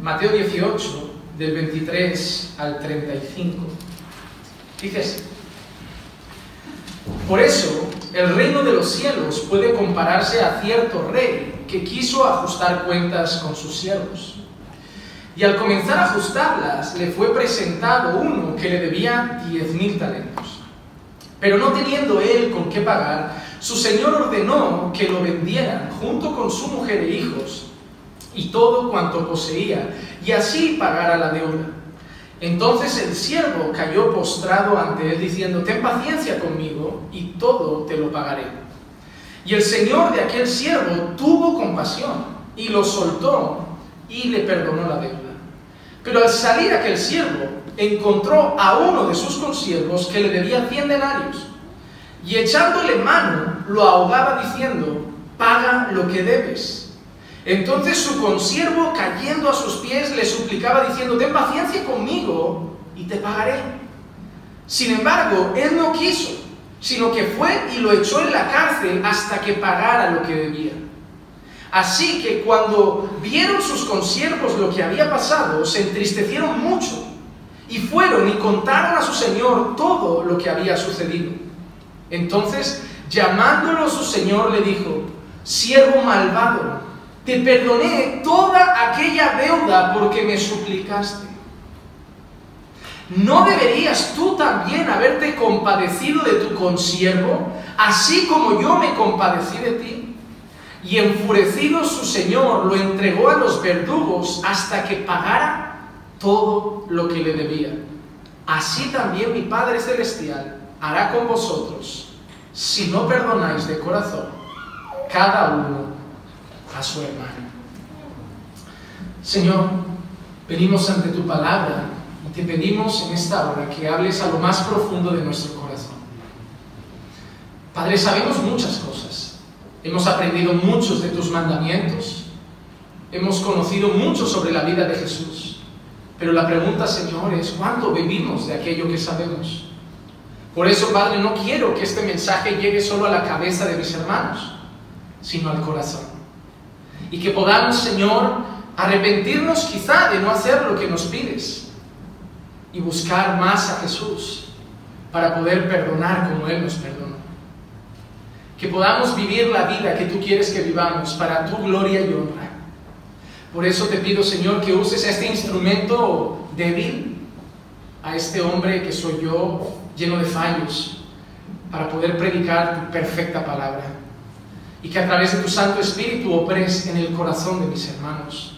Mateo 18, del 23 al 35. Dice así. Por eso, el reino de los cielos puede compararse a cierto rey que quiso ajustar cuentas con sus siervos. Y al comenzar a ajustarlas, le fue presentado uno que le debía diez mil talentos. Pero no teniendo él con qué pagar, su señor ordenó que lo vendieran junto con su mujer e hijos y todo cuanto poseía, y así pagara la deuda. Entonces el siervo cayó postrado ante él diciendo, ten paciencia conmigo y todo te lo pagaré. Y el señor de aquel siervo tuvo compasión y lo soltó y le perdonó la deuda. Pero al salir aquel siervo encontró a uno de sus consiervos que le debía cien denarios y echándole mano lo ahogaba diciendo, paga lo que debes. Entonces su consiervo, cayendo a sus pies, le suplicaba diciendo, ten paciencia conmigo y te pagaré. Sin embargo, él no quiso, sino que fue y lo echó en la cárcel hasta que pagara lo que debía. Así que cuando vieron sus consiervos lo que había pasado, se entristecieron mucho y fueron y contaron a su señor todo lo que había sucedido. Entonces, llamándolo su señor, le dijo, siervo malvado, te perdoné toda aquella deuda porque me suplicaste. ¿No deberías tú también haberte compadecido de tu consiervo, así como yo me compadecí de ti? Y enfurecido su señor lo entregó a los verdugos hasta que pagara todo lo que le debía. Así también mi Padre Celestial hará con vosotros, si no perdonáis de corazón, cada uno a su hermano. Señor, venimos ante tu palabra y te pedimos en esta hora que hables a lo más profundo de nuestro corazón. Padre, sabemos muchas cosas. Hemos aprendido muchos de tus mandamientos. Hemos conocido mucho sobre la vida de Jesús. Pero la pregunta, Señor, es ¿cuánto vivimos de aquello que sabemos? Por eso, Padre, no quiero que este mensaje llegue solo a la cabeza de mis hermanos, sino al corazón y que podamos, Señor, arrepentirnos quizá de no hacer lo que nos pides y buscar más a Jesús para poder perdonar como Él nos perdonó. Que podamos vivir la vida que tú quieres que vivamos para tu gloria y honra. Por eso te pido, Señor, que uses este instrumento débil, a este hombre que soy yo, lleno de fallos, para poder predicar tu perfecta palabra y que a través de tu Santo Espíritu opres en el corazón de mis hermanos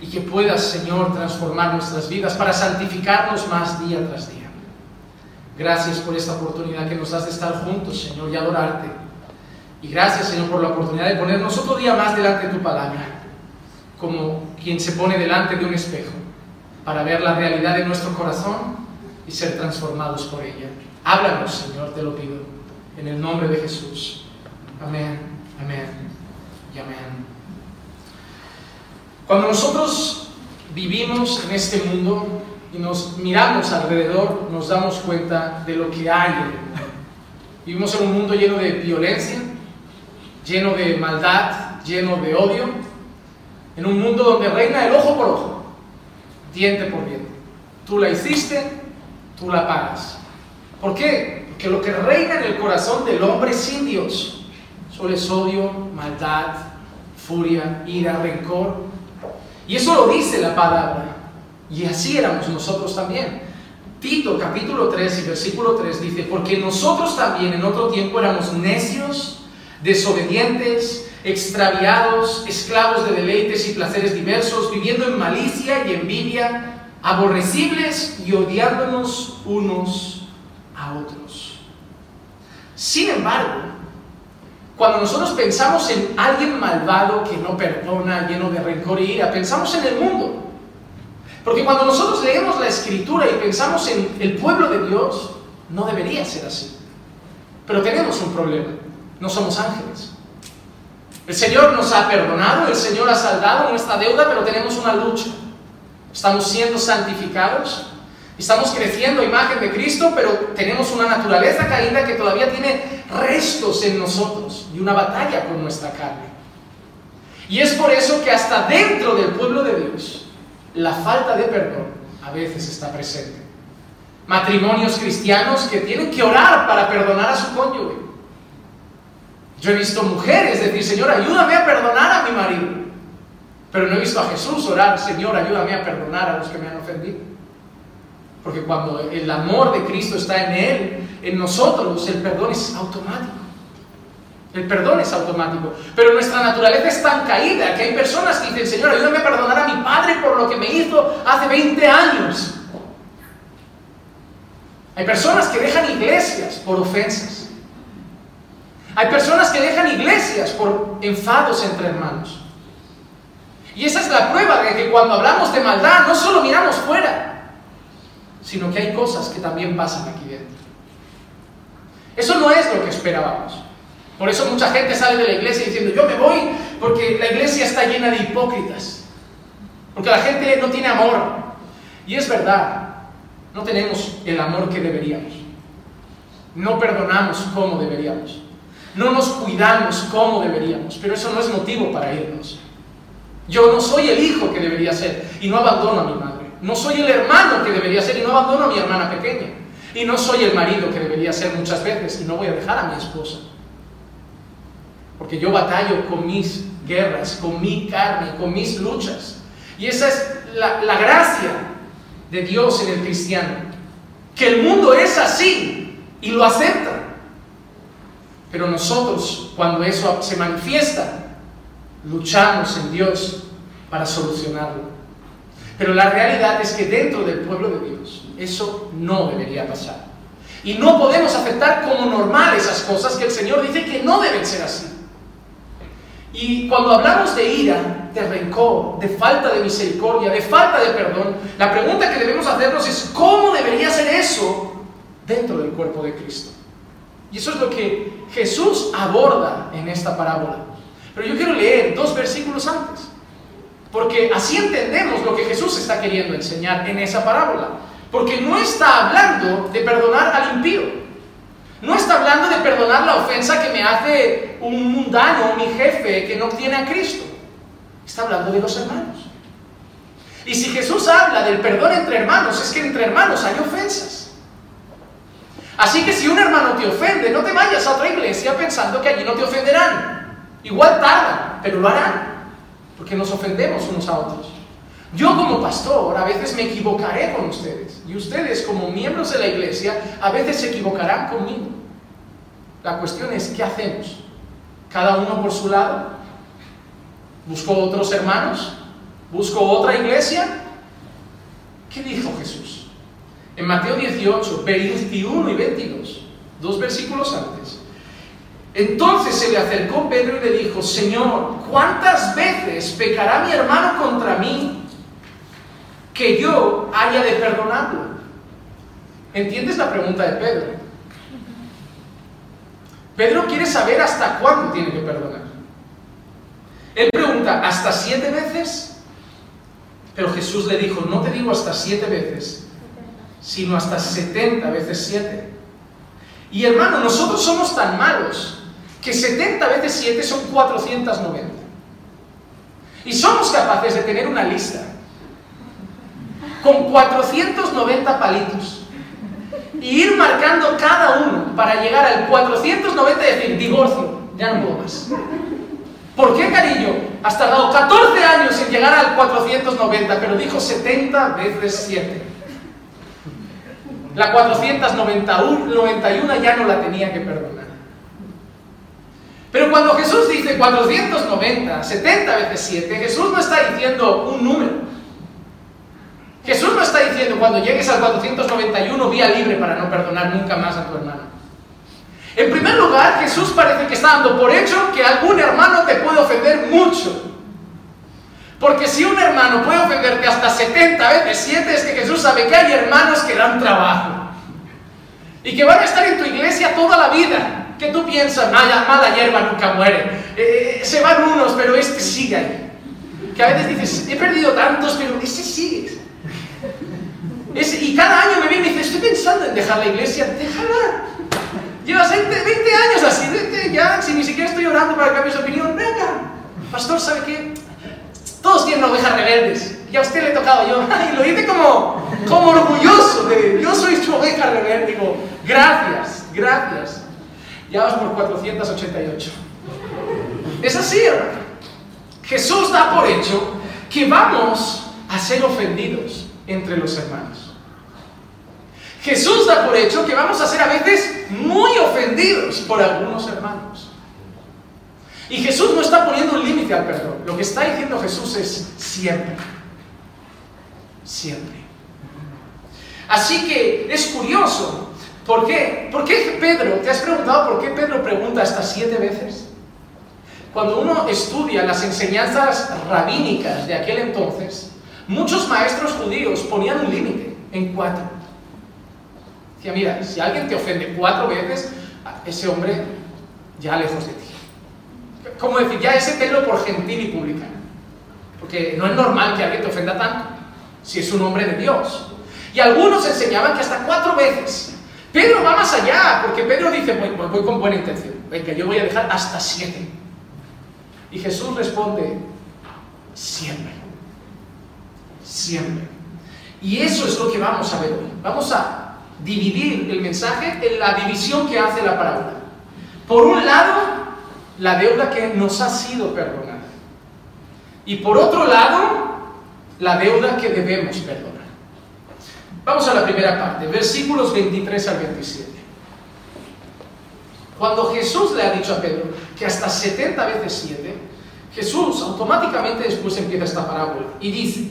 y que puedas, Señor, transformar nuestras vidas para santificarnos más día tras día. Gracias por esta oportunidad que nos das de estar juntos, Señor, y adorarte. Y gracias, Señor, por la oportunidad de ponernos otro día más delante de tu palabra, como quien se pone delante de un espejo, para ver la realidad de nuestro corazón y ser transformados por ella. Háblanos, Señor, te lo pido, en el nombre de Jesús. Amén. Amén amén. Cuando nosotros vivimos en este mundo y nos miramos alrededor, nos damos cuenta de lo que hay. Vivimos en un mundo lleno de violencia, lleno de maldad, lleno de odio, en un mundo donde reina el ojo por ojo, diente por diente. Tú la hiciste, tú la pagas. ¿Por qué? Porque lo que reina en el corazón del hombre sin Dios Es odio, maldad, furia, ira, rencor. Y eso lo dice la palabra. Y así éramos nosotros también. Tito capítulo 3 y versículo 3 dice, porque nosotros también en otro tiempo éramos necios, desobedientes, extraviados, esclavos de deleites y placeres diversos, viviendo en malicia y envidia, aborrecibles y odiándonos unos a otros. Sin embargo, cuando nosotros pensamos en alguien malvado que no perdona, lleno de rencor y ira, pensamos en el mundo. Porque cuando nosotros leemos la escritura y pensamos en el pueblo de Dios, no debería ser así. Pero tenemos un problema, no somos ángeles. El Señor nos ha perdonado, el Señor ha saldado nuestra deuda, pero tenemos una lucha. Estamos siendo santificados, Estamos creciendo a imagen de Cristo, pero tenemos una naturaleza caída que todavía tiene restos en nosotros y una batalla con nuestra carne. Y es por eso que hasta dentro del pueblo de Dios la falta de perdón a veces está presente. Matrimonios cristianos que tienen que orar para perdonar a su cónyuge. Yo he visto mujeres decir, Señor, ayúdame a perdonar a mi marido. Pero no he visto a Jesús orar, Señor, ayúdame a perdonar a los que me han ofendido. Porque cuando el amor de Cristo está en Él, en nosotros, el perdón es automático. El perdón es automático. Pero nuestra naturaleza es tan caída que hay personas que dicen, Señor, ayúdame a perdonar a mi padre por lo que me hizo hace 20 años. Hay personas que dejan iglesias por ofensas. Hay personas que dejan iglesias por enfados entre hermanos. Y esa es la prueba de que cuando hablamos de maldad no solo miramos fuera, sino que hay cosas que también pasan aquí dentro. Eso no es lo que esperábamos. Por eso mucha gente sale de la iglesia diciendo, yo me voy porque la iglesia está llena de hipócritas. Porque la gente no tiene amor. Y es verdad, no tenemos el amor que deberíamos. No perdonamos como deberíamos. No nos cuidamos como deberíamos. Pero eso no es motivo para irnos. Yo no soy el hijo que debería ser y no abandono a mi madre. No soy el hermano que debería ser y no abandono a mi hermana pequeña. Y no soy el marido que debería ser muchas veces y no voy a dejar a mi esposa. Porque yo batallo con mis guerras, con mi carne, con mis luchas. Y esa es la, la gracia de Dios en el cristiano. Que el mundo es así y lo acepta. Pero nosotros, cuando eso se manifiesta, luchamos en Dios para solucionarlo. Pero la realidad es que dentro del pueblo de Dios eso no debería pasar. Y no podemos aceptar como normal esas cosas que el Señor dice que no deben ser así. Y cuando hablamos de ira, de rencor, de falta de misericordia, de falta de perdón, la pregunta que debemos hacernos es ¿cómo debería ser eso dentro del cuerpo de Cristo? Y eso es lo que Jesús aborda en esta parábola. Pero yo quiero leer dos versículos antes, porque así entendemos lo que Jesús está queriendo enseñar en esa parábola. Porque no está hablando de perdonar al impío. No está hablando de perdonar la ofensa que me hace un mundano, mi jefe, que no tiene a Cristo. Está hablando de los hermanos. Y si Jesús habla del perdón entre hermanos, es que entre hermanos hay ofensas. Así que si un hermano te ofende, no te vayas a otra iglesia pensando que allí no te ofenderán. Igual tardan, pero lo harán. Porque nos ofendemos unos a otros. Yo como pastor a veces me equivocaré con ustedes y ustedes como miembros de la iglesia a veces se equivocarán conmigo. La cuestión es, ¿qué hacemos? ¿Cada uno por su lado? ¿Busco otros hermanos? ¿Busco otra iglesia? ¿Qué dijo Jesús? En Mateo 18, 21 y 22, dos versículos antes. Entonces se le acercó Pedro y le dijo, Señor, ¿cuántas veces pecará mi hermano contra mí que yo haya de perdonarlo. ¿Entiendes la pregunta de Pedro? Pedro quiere saber hasta cuándo tiene que perdonar. Él pregunta, ¿hasta siete veces? Pero Jesús le dijo, no te digo hasta siete veces, sino hasta setenta veces siete. Y hermano, nosotros somos tan malos que 70 veces 7 son 490. Y somos capaces de tener una lista con 490 palitos y ir marcando cada uno para llegar al 490 y decir, divorcio, ya no puedo más. ¿Por qué, cariño? Has tardado 14 años en llegar al 490, pero dijo 70 veces 7. La 491 ya no la tenía que perdonar. Pero cuando Jesús dice 490, 70 veces 7, Jesús no está diciendo un número. Jesús no está diciendo cuando llegues al 491 vía libre para no perdonar nunca más a tu hermano. En primer lugar, Jesús parece que está dando por hecho que algún hermano te puede ofender mucho. Porque si un hermano puede ofenderte hasta 70 veces 7, es que Jesús sabe que hay hermanos que dan trabajo. Y que van a estar en tu iglesia toda la vida. Que tú piensas, mala, mala hierba nunca muere. Eh, se van unos, pero este sigue ahí. Que a veces dices, he perdido tantos, pero ese sigue y cada año me viene y dice, estoy pensando en dejar la iglesia, déjala. Llevas 20, años así, ya, si ni siquiera estoy orando para que cambies de opinión, venga. Pastor, ¿sabe qué? Todos tienen ovejas rebeldes. y a usted le he tocado yo. Y lo dice como, como orgulloso de, yo soy su oveja rebelde. Digo, gracias, gracias. Ya vas por 488. Es así, hermano. Jesús da por hecho que vamos a ser ofendidos entre los hermanos. Jesús da por hecho que vamos a ser a veces muy ofendidos por algunos hermanos. Y Jesús no está poniendo un límite al perdón. Lo que está diciendo Jesús es siempre. Siempre. Así que es curioso. ¿Por qué? ¿Por qué Pedro? ¿Te has preguntado por qué Pedro pregunta hasta siete veces? Cuando uno estudia las enseñanzas rabínicas de aquel entonces, muchos maestros judíos ponían un límite en cuatro. Decía, mira, si alguien te ofende cuatro veces, ese hombre ya lejos de ti. Como decir, ya ese tenlo por gentil y publicano. Porque no es normal que alguien te ofenda tanto, si es un hombre de Dios. Y algunos enseñaban que hasta cuatro veces. Pedro va más allá, porque Pedro dice, voy, voy con buena intención, venga, yo voy a dejar hasta siete. Y Jesús responde, siempre, siempre. Y eso es lo que vamos a ver hoy. Vamos a dividir el mensaje en la división que hace la parábola. Por un lado, la deuda que nos ha sido perdonada. Y por otro lado, la deuda que debemos perdonar. Vamos a la primera parte, versículos 23 al 27. Cuando Jesús le ha dicho a Pedro que hasta 70 veces 7, Jesús automáticamente después empieza esta parábola y dice,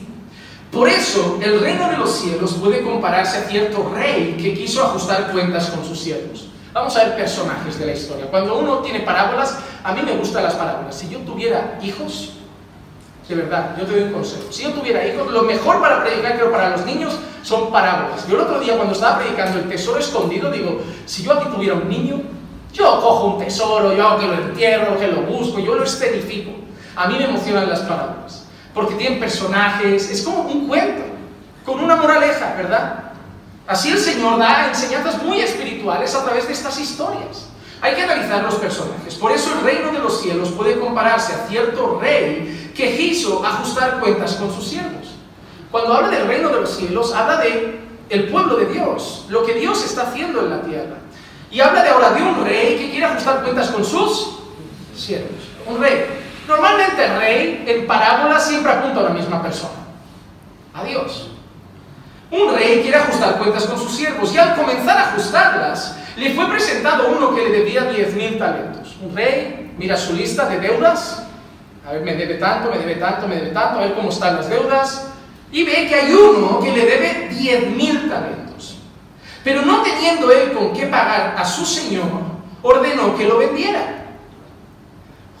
por eso el reino de los cielos puede compararse a cierto rey que quiso ajustar cuentas con sus siervos. Vamos a ver personajes de la historia. Cuando uno tiene parábolas, a mí me gustan las parábolas. Si yo tuviera hijos, de verdad, yo te doy un consejo. Si yo tuviera hijos, lo mejor para predicar, creo, para los niños son parábolas. Yo el otro día cuando estaba predicando el tesoro escondido, digo, si yo aquí tuviera un niño, yo cojo un tesoro, yo hago que lo entierro, que lo busco, yo lo escenifico. A mí me emocionan las parábolas, porque tienen personajes, es como un cuento, con una moraleja, ¿verdad? Así el Señor da enseñanzas muy espirituales a través de estas historias. Hay que analizar los personajes. Por eso el reino de los cielos puede compararse a cierto rey que quiso ajustar cuentas con sus siervos. Cuando habla del reino de los cielos, habla de el pueblo de Dios, lo que Dios está haciendo en la tierra. Y habla de ahora de un rey que quiere ajustar cuentas con sus siervos. Un rey. Normalmente el rey en parábolas siempre apunta a la misma persona. A Dios. Un rey quiere ajustar cuentas con sus siervos y al comenzar a ajustarlas, le fue presentado uno que le debía 10.000 talentos. Un rey mira su lista de deudas, a ver, me debe tanto, me debe tanto, me debe tanto, a ver cómo están las deudas, y ve que hay uno que le debe 10.000 talentos. Pero no teniendo él con qué pagar a su señor, ordenó que lo vendiera,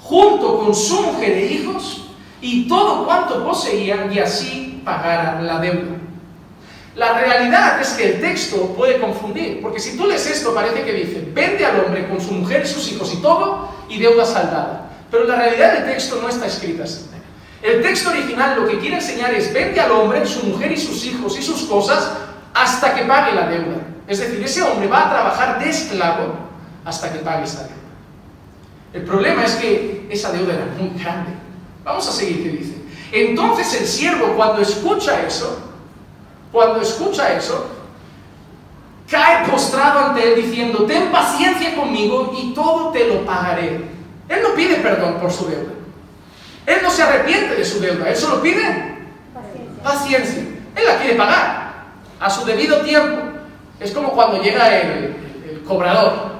junto con su mujer e hijos, y todo cuanto poseían, y así pagara la deuda. La realidad es que el texto puede confundir, porque si tú lees esto parece que dice, vende al hombre con su mujer, sus hijos y todo, y deuda saldada. Pero la realidad del texto no está escrita así. El texto original lo que quiere enseñar es, vende al hombre, su mujer y sus hijos y sus cosas, hasta que pague la deuda. Es decir, ese hombre va a trabajar de esclavo hasta que pague esa deuda. El problema es que esa deuda era muy grande. Vamos a seguir qué dice. Entonces el siervo cuando escucha eso, cuando escucha eso, cae postrado ante él diciendo, ten paciencia conmigo y todo te lo pagaré. Él no pide perdón por su deuda. Él no se arrepiente de su deuda. Él solo pide paciencia. paciencia. Él la quiere pagar a su debido tiempo. Es como cuando llega el, el cobrador,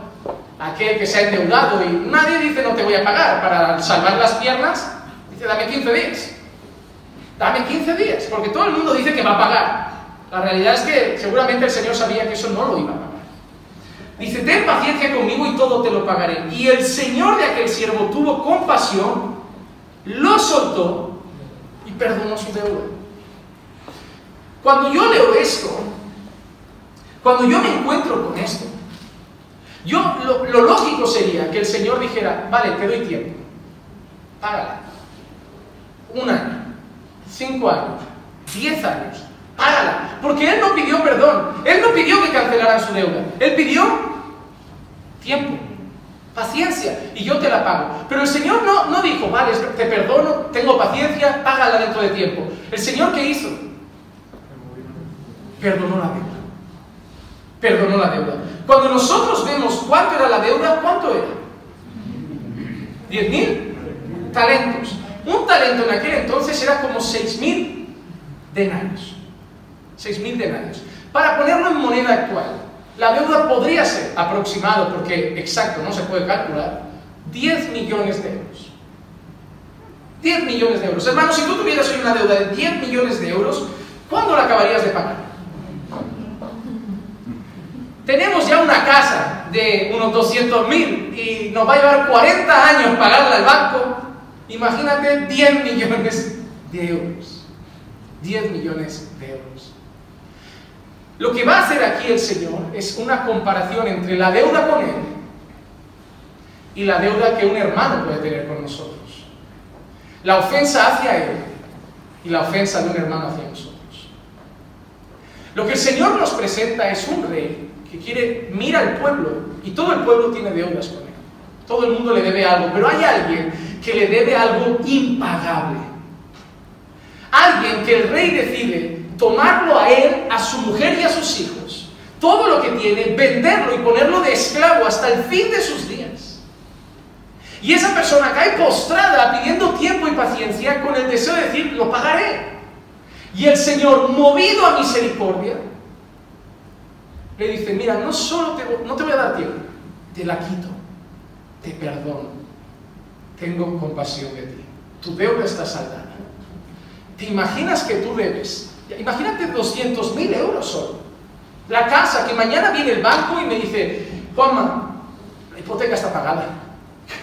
aquel que se ha endeudado y nadie dice no te voy a pagar para salvar las piernas. Dice, dame 15 días. Dame 15 días, porque todo el mundo dice que va a pagar. La realidad es que seguramente el Señor sabía que eso no lo iba a pagar. Dice, ten paciencia conmigo y todo te lo pagaré. Y el Señor de aquel siervo tuvo compasión, lo soltó y perdonó su deuda. Cuando yo leo esto, cuando yo me encuentro con esto, yo, lo, lo lógico sería que el Señor dijera, vale, te doy tiempo, págala. Un año, cinco años, diez años, págala. Porque Él no pidió perdón, Él no pidió que cancelaran su deuda, Él pidió tiempo, paciencia, y yo te la pago. Pero el Señor no, no dijo, vale, te perdono, tengo paciencia, págala dentro de tiempo. ¿El Señor qué hizo? Perdonó la deuda. Perdonó la deuda. Cuando nosotros vemos cuánto era la deuda, ¿cuánto era? ¿Diez mil? Talentos. Un talento en aquel entonces era como seis mil denarios. Seis mil denarios. Para ponerlo en moneda actual, la deuda podría ser aproximado, porque exacto no se puede calcular, 10 millones de euros. 10 millones de euros. Hermano, si tú tuvieras hoy una deuda de 10 millones de euros, ¿cuándo la acabarías de pagar? Tenemos ya una casa de unos 200 mil y nos va a llevar 40 años pagarla al banco. Imagínate 10 millones de euros. 10 millones de euros. Lo que va a hacer aquí el Señor es una comparación entre la deuda con Él y la deuda que un hermano puede tener con nosotros. La ofensa hacia Él y la ofensa de un hermano hacia nosotros. Lo que el Señor nos presenta es un rey que quiere, mira al pueblo y todo el pueblo tiene deudas con Él. Todo el mundo le debe algo, pero hay alguien que le debe algo impagable. Alguien que el rey decide tomarlo a él, a su mujer y a sus hijos, todo lo que tiene, venderlo y ponerlo de esclavo hasta el fin de sus días. Y esa persona cae postrada pidiendo tiempo y paciencia con el deseo de decir, lo pagaré. Y el Señor, movido a misericordia, le dice, mira, no solo te, no te voy a dar tiempo, te la quito, te perdono, tengo compasión de ti, tu deuda está saldada. ¿Te imaginas que tú debes? Imagínate 200 mil euros solo. La casa, que mañana viene el banco y me dice, Juanma, la hipoteca está pagada.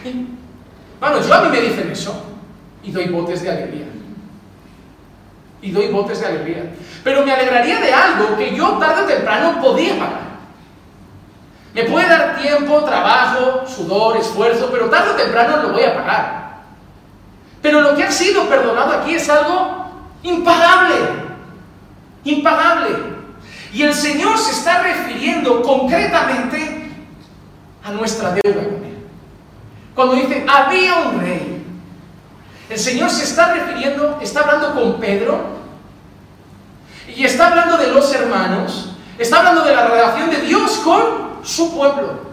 Bueno, yo a mí me dicen eso y doy botes de alegría. Y doy botes de alegría. Pero me alegraría de algo que yo tarde o temprano podía pagar. Me puede dar tiempo, trabajo, sudor, esfuerzo, pero tarde o temprano lo voy a pagar. Pero lo que ha sido perdonado aquí es algo impagable. Impagable. Y el Señor se está refiriendo concretamente a nuestra deuda. Cuando dice, había un rey. El Señor se está refiriendo, está hablando con Pedro y está hablando de los hermanos, está hablando de la relación de Dios con su pueblo.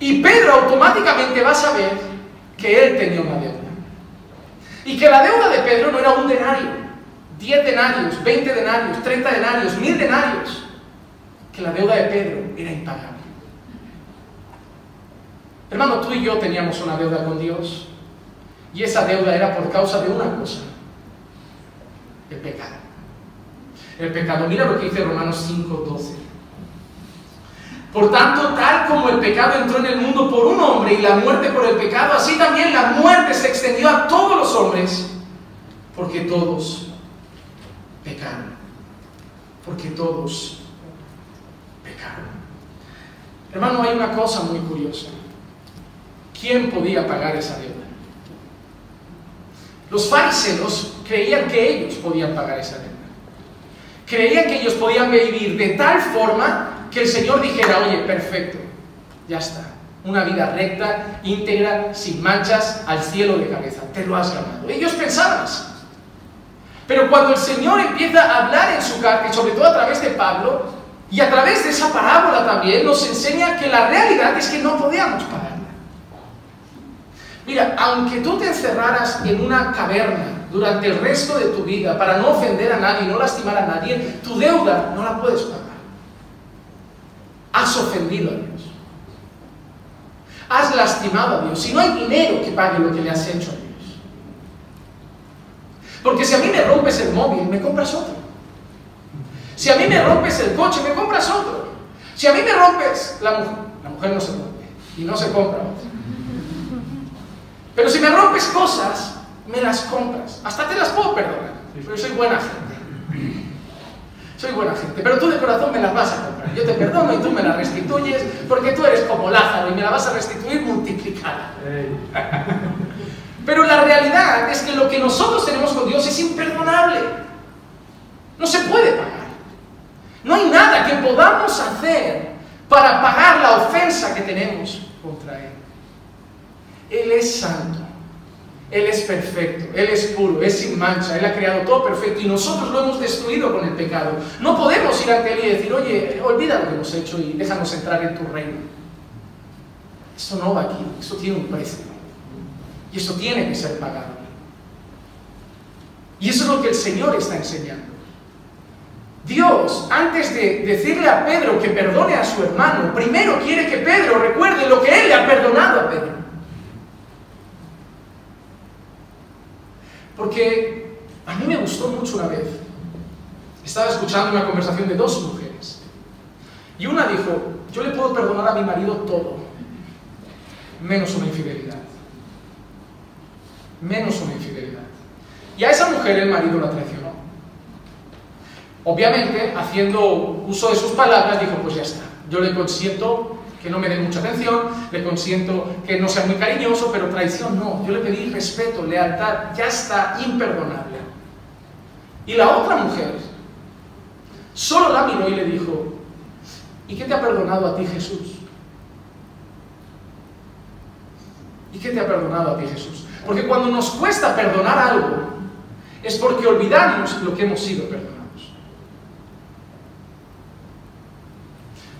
Y Pedro automáticamente va a saber que él tenía una deuda. Y que la deuda de Pedro no era un denario, 10 denarios, 20 denarios, 30 denarios, 1000 denarios. Que la deuda de Pedro era impagable. Hermano, tú y yo teníamos una deuda con Dios. Y esa deuda era por causa de una cosa. El pecado. El pecado. Mira lo que dice Romanos 5:12. Por tanto, tal como el pecado entró en el mundo por un hombre y la muerte por el pecado, así también la muerte se extendió a todos los hombres, porque todos pecaron. Porque todos pecaron. Hermano, hay una cosa muy curiosa. ¿Quién podía pagar esa deuda? Los fariseos creían que ellos podían pagar esa deuda. Creían que ellos podían vivir de tal forma que el Señor dijera, oye, perfecto, ya está. Una vida recta, íntegra, sin manchas, al cielo de cabeza. Te lo has ganado. Ellos pensaban. Pero cuando el Señor empieza a hablar en su carta, y sobre todo a través de Pablo, y a través de esa parábola también, nos enseña que la realidad es que no podíamos pagarla. Mira, aunque tú te encerraras en una caverna durante el resto de tu vida para no ofender a nadie, no lastimar a nadie, tu deuda no la puedes pagar. Has ofendido a Dios. Has lastimado a Dios. Si no hay dinero que pague lo que le has hecho. Porque si a mí me rompes el móvil, me compras otro. Si a mí me rompes el coche, me compras otro. Si a mí me rompes la mujer, la mujer no se rompe y no se compra otro. Pero si me rompes cosas, me las compras. Hasta te las puedo perdonar. Pero soy buena gente. Soy buena gente. Pero tú de corazón me las vas a comprar. Yo te perdono y tú me las restituyes porque tú eres como Lázaro y me la vas a restituir multiplicada. La realidad es que lo que nosotros tenemos con Dios es imperdonable. No se puede pagar. No hay nada que podamos hacer para pagar la ofensa que tenemos contra Él. Él es santo. Él es perfecto, Él es puro, es sin mancha, Él ha creado todo perfecto y nosotros lo hemos destruido con el pecado. No podemos ir ante Él y decir, oye, olvida lo que hemos hecho y déjanos entrar en tu reino. Esto no va aquí, esto tiene un precio. Y eso tiene que ser pagado. Y eso es lo que el Señor está enseñando. Dios, antes de decirle a Pedro que perdone a su hermano, primero quiere que Pedro recuerde lo que Él le ha perdonado a Pedro. Porque a mí me gustó mucho una vez. Estaba escuchando una conversación de dos mujeres. Y una dijo, yo le puedo perdonar a mi marido todo, menos una infidelidad. Menos una infidelidad. Y a esa mujer el marido la traicionó. Obviamente, haciendo uso de sus palabras, dijo, pues ya está, yo le consiento que no me dé mucha atención, le consiento que no sea muy cariñoso, pero traición no. Yo le pedí respeto, lealtad, ya está imperdonable. Y la otra mujer solo la miró y le dijo, ¿y qué te ha perdonado a ti Jesús? ¿Y qué te ha perdonado a ti Jesús? Porque cuando nos cuesta perdonar algo, es porque olvidamos lo que hemos sido perdonados.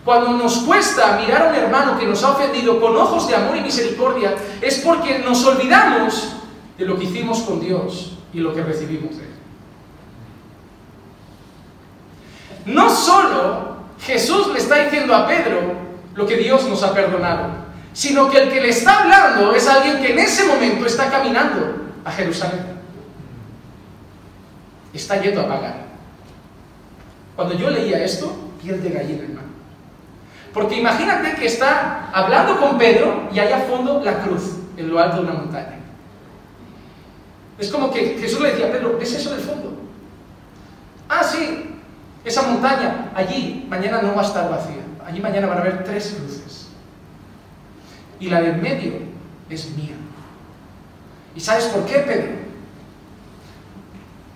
Cuando nos cuesta mirar a un hermano que nos ha ofendido con ojos de amor y misericordia, es porque nos olvidamos de lo que hicimos con Dios y lo que recibimos de Él. No solo Jesús le está diciendo a Pedro lo que Dios nos ha perdonado, sino que el que le está hablando es alguien que en ese momento está caminando a Jerusalén. Está yendo a pagar. Cuando yo leía esto, piel de gallina, hermano. Porque imagínate que está hablando con Pedro y hay a fondo la cruz, en lo alto de una montaña. Es como que Jesús le decía a Pedro, ¿ves eso del fondo? Ah, sí, esa montaña, allí mañana no va a estar vacía. Allí mañana van a haber tres cruces. Y la del medio es mía. ¿Y sabes por qué, Pedro?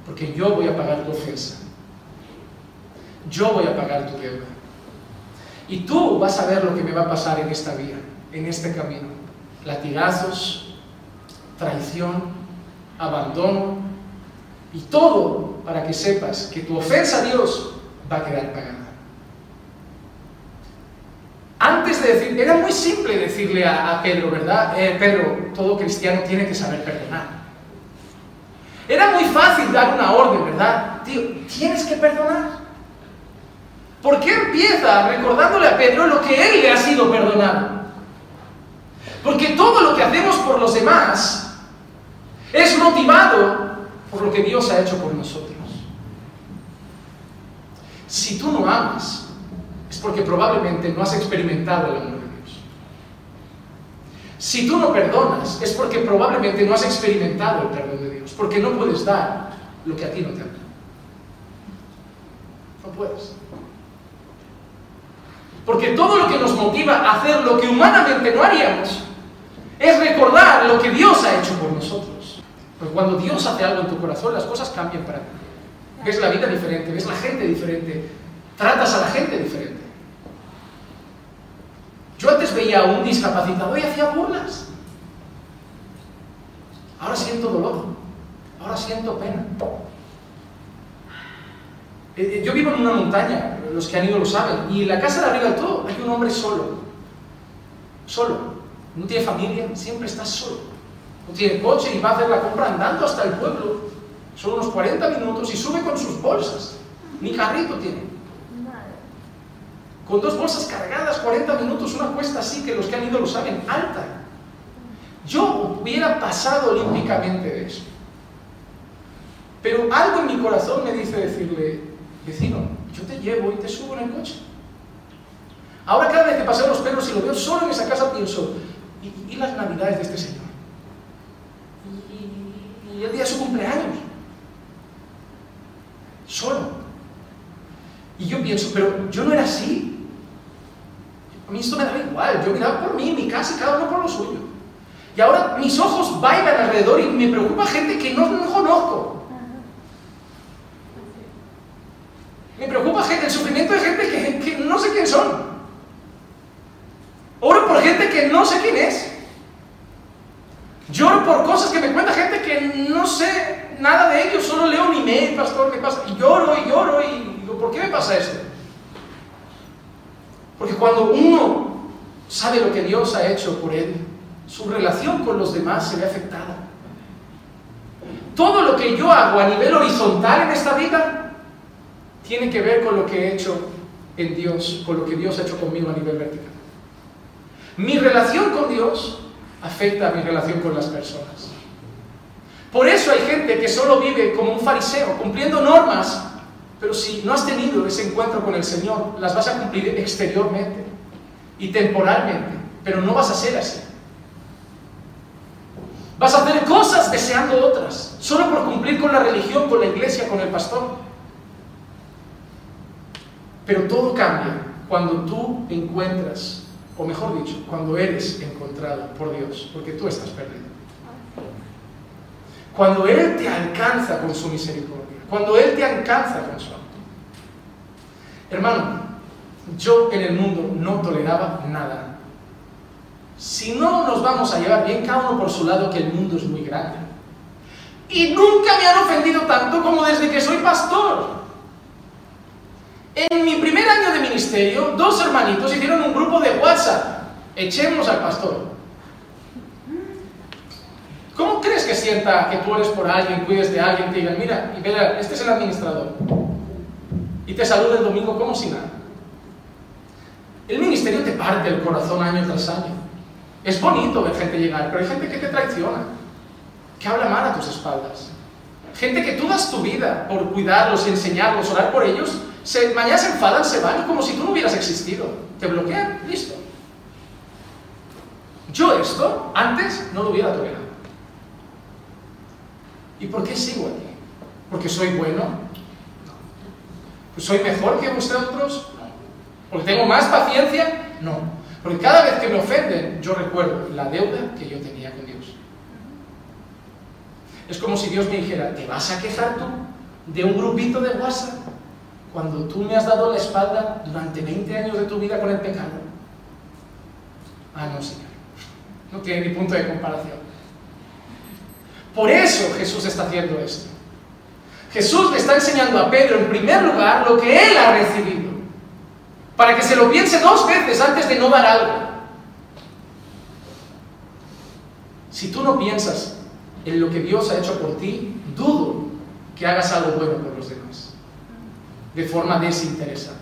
Porque yo voy a pagar tu ofensa. Yo voy a pagar tu deuda. Y tú vas a ver lo que me va a pasar en esta vía, en este camino. Latigazos, traición, abandono y todo para que sepas que tu ofensa a Dios va a quedar pagada. Antes de decir, era muy simple decirle a, Pedro, ¿verdad? Eh, Pedro, todo cristiano tiene que saber perdonar. Era muy fácil dar una orden, ¿verdad? Tío, tienes que perdonar. ¿Por qué empieza recordándole a Pedro lo que él le ha sido perdonado? Porque todo lo que hacemos por los demás es motivado por lo que Dios ha hecho por nosotros. Si tú no amas, es porque probablemente no has experimentado el amor de Dios. Si tú no perdonas, es porque probablemente no has experimentado el perdón de Dios, porque no puedes dar lo que a ti no te han No puedes. Porque todo lo que nos motiva a hacer lo que humanamente no haríamos es recordar lo que Dios ha hecho por nosotros. Porque cuando Dios hace algo en tu corazón, las cosas cambian para ti. Ves la vida diferente, ves la gente diferente, tratas a la gente diferente. Yo antes veía a un discapacitado y hacía burlas. Ahora siento dolor, ahora siento pena. Eh, eh, yo vivo en una montaña, los que han ido lo saben, y en la casa de arriba de todo hay un hombre solo. Solo. No tiene familia, siempre está solo. No tiene coche y va a hacer la compra andando hasta el pueblo. Son unos 40 minutos y sube con sus bolsas. Ni carrito tiene. Con dos bolsas cargadas, 40 minutos, una cuesta así, que los que han ido lo saben, alta. Yo hubiera pasado olímpicamente de eso. Pero algo en mi corazón me dice decirle, Vecino, yo te llevo y te subo en el coche. Ahora cada vez que paseo los perros y lo veo solo en esa casa pienso, ¿y, las navidades de este señor? ¿Y, y el día de su cumpleaños? Solo. Y yo pienso, pero yo no era así. Mí esto me daba igual. Yo miraba por mí, mi casa y cada uno por lo suyo. Y ahora mis ojos bailan alrededor y me preocupa gente que no, no conozco. Me preocupa gente, el sufrimiento de gente que, no sé quién son. Oro por gente que no sé quién es. Lloro por cosas que me cuenta gente que no sé nada de ellos, solo leo un email, pastor, ¿qué pasa? Y lloro y lloro y digo, ¿por qué me pasa esto? Porque cuando uno sabe lo que Dios ha hecho por él, su relación con los demás se ve afectada. Todo lo que yo hago a nivel horizontal en esta vida tiene que ver con lo que he hecho en Dios, con lo que Dios ha hecho conmigo a nivel vertical. Mi relación con Dios afecta a mi relación con las personas. Por eso hay gente que solo vive como un fariseo, cumpliendo normas, pero si no has tenido ese encuentro con el Señor, las vas a cumplir exteriormente y temporalmente, pero no vas a ser así. Vas a hacer cosas deseando otras, solo por cumplir con la religión, con la iglesia, con el pastor. Pero todo cambia cuando tú encuentras, o mejor dicho, cuando eres encontrado por Dios, porque tú estás perdido. Cuando Él te alcanza con su misericordia, cuando Él te alcanza con su. Hermano, yo en el mundo no toleraba nada. Si no nos vamos a llevar bien cada uno por su lado, que el mundo es muy grande. Y nunca me han ofendido tanto como desde que soy pastor. En mi primer año de ministerio, dos hermanitos hicieron un grupo de WhatsApp. Echemos al pastor. ¿Cómo crees que sienta que tú eres por alguien, cuides de alguien, te digan, mira, y vea, este es el administrador? Y te saluda el domingo como si nada. El ministerio te parte el corazón año tras año. Es bonito ver gente llegar, pero hay gente que te traiciona, que habla mal a tus espaldas. Gente que tú das tu vida por cuidarlos, enseñarlos, orar por ellos, se, mañana se enfadan, se van como si tú no hubieras existido. Te bloquean, listo. Yo esto antes no lo hubiera tolerado. ¿Y por qué sigo aquí? ¿Porque soy bueno? ¿Pues ¿Soy mejor que vosotros? No. ¿Porque tengo más paciencia? No. Porque cada vez que me ofenden, yo recuerdo la deuda que yo tenía con Dios. Es como si Dios me dijera, ¿te vas a quejar tú de un grupito de WhatsApp cuando tú me has dado la espalda durante 20 años de tu vida con el pecado? Ah, no, Señor. No tiene ni punto de comparación. Por eso Jesús está haciendo esto. Jesús le está enseñando a Pedro, en primer lugar, lo que él ha recibido, para que se lo piense dos veces antes de no dar algo. Si tú no piensas en lo que Dios ha hecho por ti, dudo que hagas algo bueno por los demás, de forma desinteresada.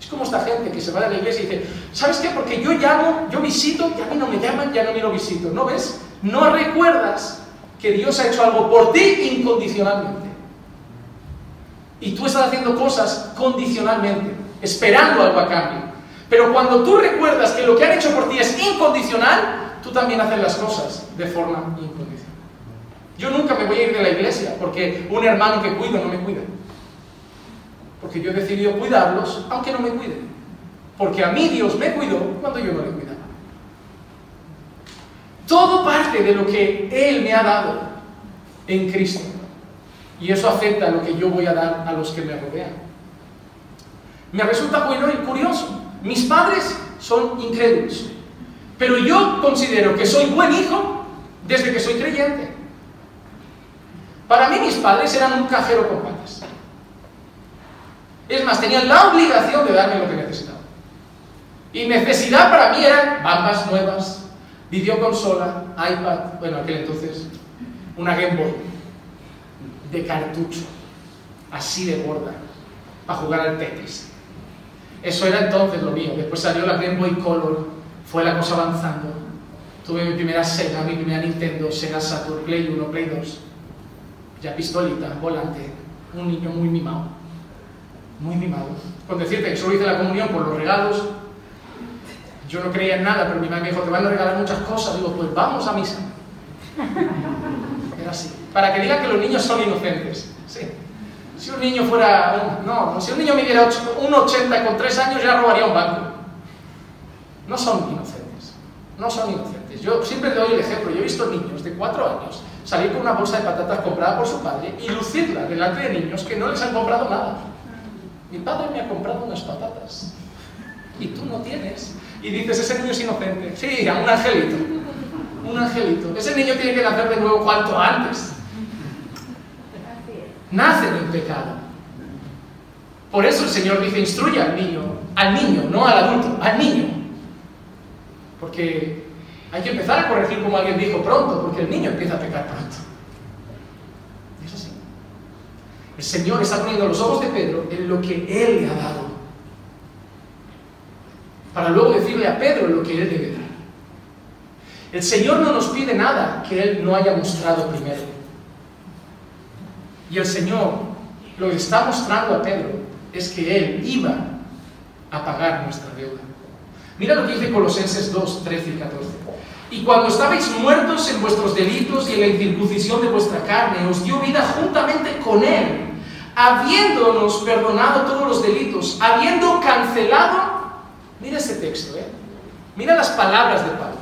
Es como esta gente que se va de la iglesia y dice, ¿sabes qué? Porque yo llamo, yo visito, y a mí no me llaman, ya no me lo visito. ¿No ves? No recuerdas que Dios ha hecho algo por ti incondicionalmente. Y tú estás haciendo cosas condicionalmente, esperando algo a cambio. Pero cuando tú recuerdas que lo que han hecho por ti es incondicional, tú también haces las cosas de forma incondicional. Yo nunca me voy a ir de la iglesia porque un hermano que cuido no me cuida. Porque yo he decidido cuidarlos aunque no me cuiden. Porque a mí Dios me cuidó cuando yo no le cuidaba. Todo parte de lo que Él me ha dado en Cristo. Y eso afecta a lo que yo voy a dar a los que me rodean. Me resulta bueno y curioso. Mis padres son incrédulos. Pero yo considero que soy buen hijo desde que soy creyente. Para mí mis padres eran un cajero con patas. Es más, tenían la obligación de darme lo que necesitaba. Y necesidad para mí eran bambas nuevas, videoconsola, iPad, bueno, aquel entonces, una Game Boy de cartucho, así de gorda, para jugar al Tetris. Eso era entonces lo mío. Después salió la Game Boy Color, fue la cosa avanzando. Tuve mi primera Sega, mi primera Nintendo, Sega Saturn, Play 1, Play 2. Ya pistolita, volante, un niño muy mimado. Muy mimado. Con decirte que solo hice la comunión por los regalos, yo no creía en nada, pero mi madre me dijo, te van a regalar muchas cosas. Digo, pues vamos a misa. Era así. Para que digan que los niños son inocentes. Sí. Si un niño fuera... no, si un niño midiera un 80 con 3 años ya robaría un banco. No son inocentes. No son inocentes. Yo siempre doy el ejemplo. Yo he visto niños de 4 años salir con una bolsa de patatas comprada por su padre y lucirla delante de niños que no les han comprado nada. Mi padre me ha comprado unas patatas y tú no tienes. Y dices, ese niño es inocente. Sí, un angelito. un angelito. Ese niño tiene que nacer de nuevo cuanto antes. Nace en el pecado. Por eso el Señor dice, instruye al niño, al niño, no al adulto, al niño. Porque hay que empezar a corregir, como alguien dijo, pronto, porque el niño empieza a pecar pronto. es así. El Señor está poniendo los ojos de Pedro en lo que Él le ha dado. Para luego decirle a Pedro lo que Él debe dar. El Señor no nos pide nada que Él no haya mostrado primero. Y el Señor lo que está mostrando a Pedro es que Él iba a pagar nuestra deuda. Mira lo que dice Colosenses 2, 13 y 14. Y cuando estabais muertos en vuestros delitos y en la incircuncisión de vuestra carne, os dio vida juntamente con Él, habiéndonos perdonado todos los delitos, habiendo cancelado, mira este texto, ¿eh? mira las palabras de Pablo,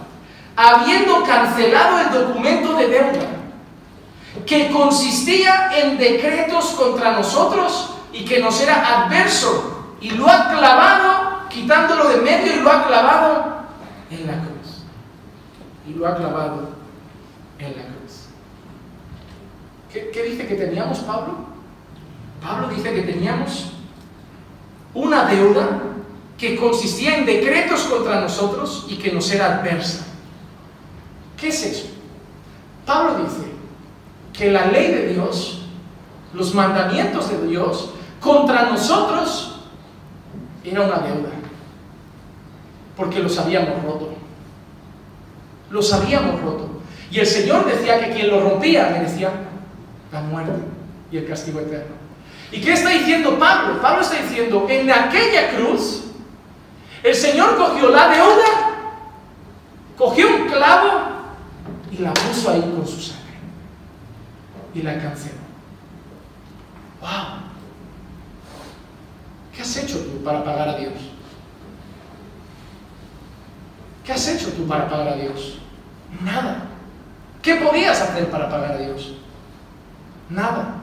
habiendo cancelado el documento de deuda que consistía en decretos contra nosotros y que nos era adverso, y lo ha clavado, quitándolo de medio y lo ha clavado en la cruz y lo ha clavado en la cruz. ¿Qué, dice que teníamos Pablo? Pablo dice que teníamos una deuda que consistía en decretos contra nosotros y que nos era adversa. ¿Qué es eso? Pablo dice que la ley de Dios, los mandamientos de Dios, contra nosotros era una deuda, porque los habíamos roto. Los habíamos roto. Y el Señor decía que quien lo rompía merecía la muerte y el castigo eterno. ¿Y qué está diciendo Pablo? Pablo está diciendo, en aquella cruz, el Señor cogió la deuda, cogió un clavo y la puso ahí con su sangre. Y la canceló. ¡Wow! ¿Qué has hecho tú para pagar a Dios? ¿Qué has hecho tú para pagar a Dios? Nada. ¿Qué podías hacer para pagar a Dios? Nada.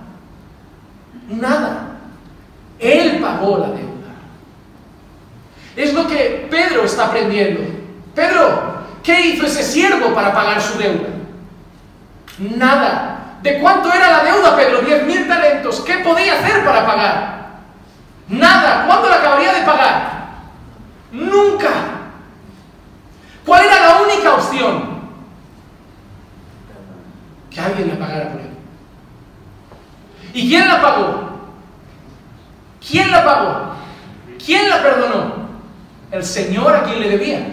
Nada. Él pagó la deuda. Es lo que Pedro está aprendiendo. Pedro, ¿qué hizo ese siervo para pagar su deuda? Nada. ¿De cuánto era la deuda, Pedro? Diez mil talentos. ¿Qué podía hacer para pagar? Nada. ¿Cuándo la acabaría de pagar? Nunca. ¿Cuál era la única opción? Que alguien la pagara por él. ¿Y quién la pagó? ¿Quién la pagó? ¿Quién la perdonó? El Señor a quien le debía.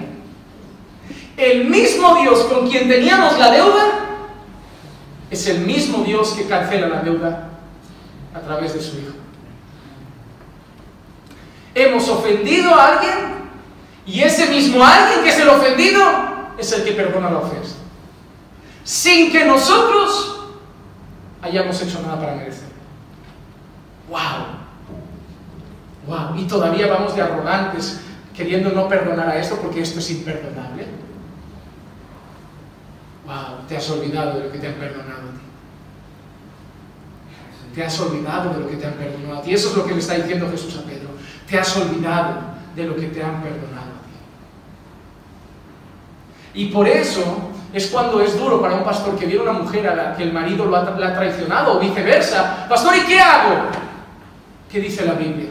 El mismo Dios con quien teníamos la deuda es el mismo Dios que cancela la deuda a través de su Hijo. Hemos ofendido a alguien y ese mismo alguien que es el ofendido es el que perdona la ofensa. Sin que nosotros hayamos hecho nada para merecer. ¡Wow! ¡Wow! Y todavía vamos de arrogantes queriendo no perdonar a esto porque esto es imperdonable. ¡Wow! Te has olvidado de lo que te han perdonado a ti. Te has olvidado de lo que te han perdonado a ti. Eso es lo que le está diciendo Jesús a Pedro. Te has olvidado de lo que te han perdonado. Y por eso es cuando es duro para un pastor que viene una mujer a la que el marido lo ha, la ha traicionado o viceversa. Pastor, ¿y qué hago? ¿Qué dice la Biblia?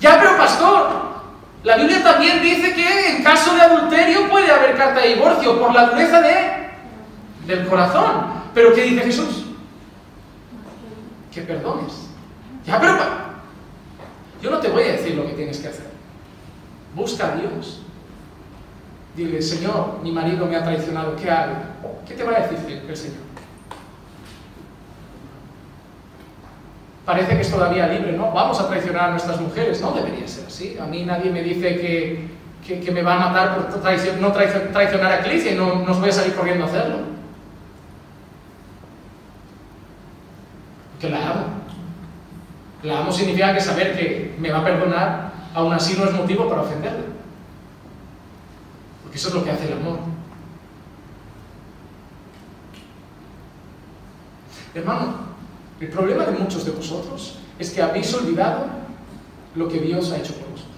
Ya, pero pastor, la Biblia también dice que en caso de adulterio puede haber carta de divorcio por la dureza de, del corazón. Pero ¿qué dice Jesús? Que perdones. Ya, pero yo no te voy a decir lo que tienes que hacer. Busca a Dios. Dile, Señor, mi marido me ha traicionado, ¿qué hago? ¿Qué te va a decir el Señor? Parece que es todavía libre, ¿no? Vamos a traicionar a nuestras mujeres, no debería ser así. A mí nadie me dice que, que, me va a matar por no traicionar a Clicia y no, no voy a salir corriendo a hacerlo. Que la amo. La amo significa que saber que me va a perdonar, aún así no es motivo para ofenderla. Eso es lo que hace el amor. Hermano, el problema de muchos de vosotros es que habéis olvidado lo que Dios ha hecho por vosotros.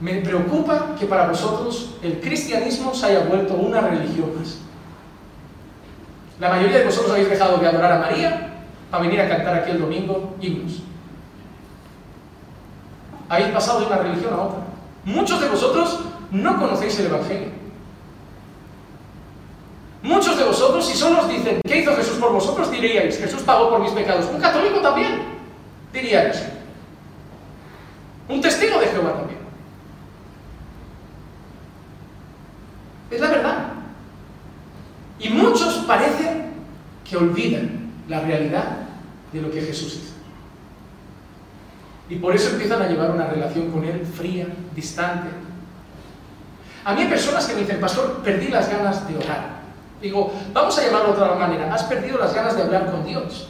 Me preocupa que para vosotros el cristianismo se haya vuelto una religión más. La mayoría de vosotros habéis dejado de adorar a María para venir a cantar aquí el domingo himnos. Habéis pasado de una religión a otra. Muchos de vosotros no conocéis el Evangelio. Muchos de vosotros, si solo os dicen, ¿qué hizo Jesús por vosotros? Diríais, Jesús pagó por mis pecados. Un católico también, diríais. Un testigo de Jehová también. Es la verdad. Y muchos parecen que olvidan la realidad de lo que Jesús hizo. Y por eso empiezan a llevar una relación con Él fría, distante. A mí hay personas que me dicen, pastor, perdí las ganas de orar. Digo, vamos a llamarlo de otra manera, has perdido las ganas de hablar con Dios.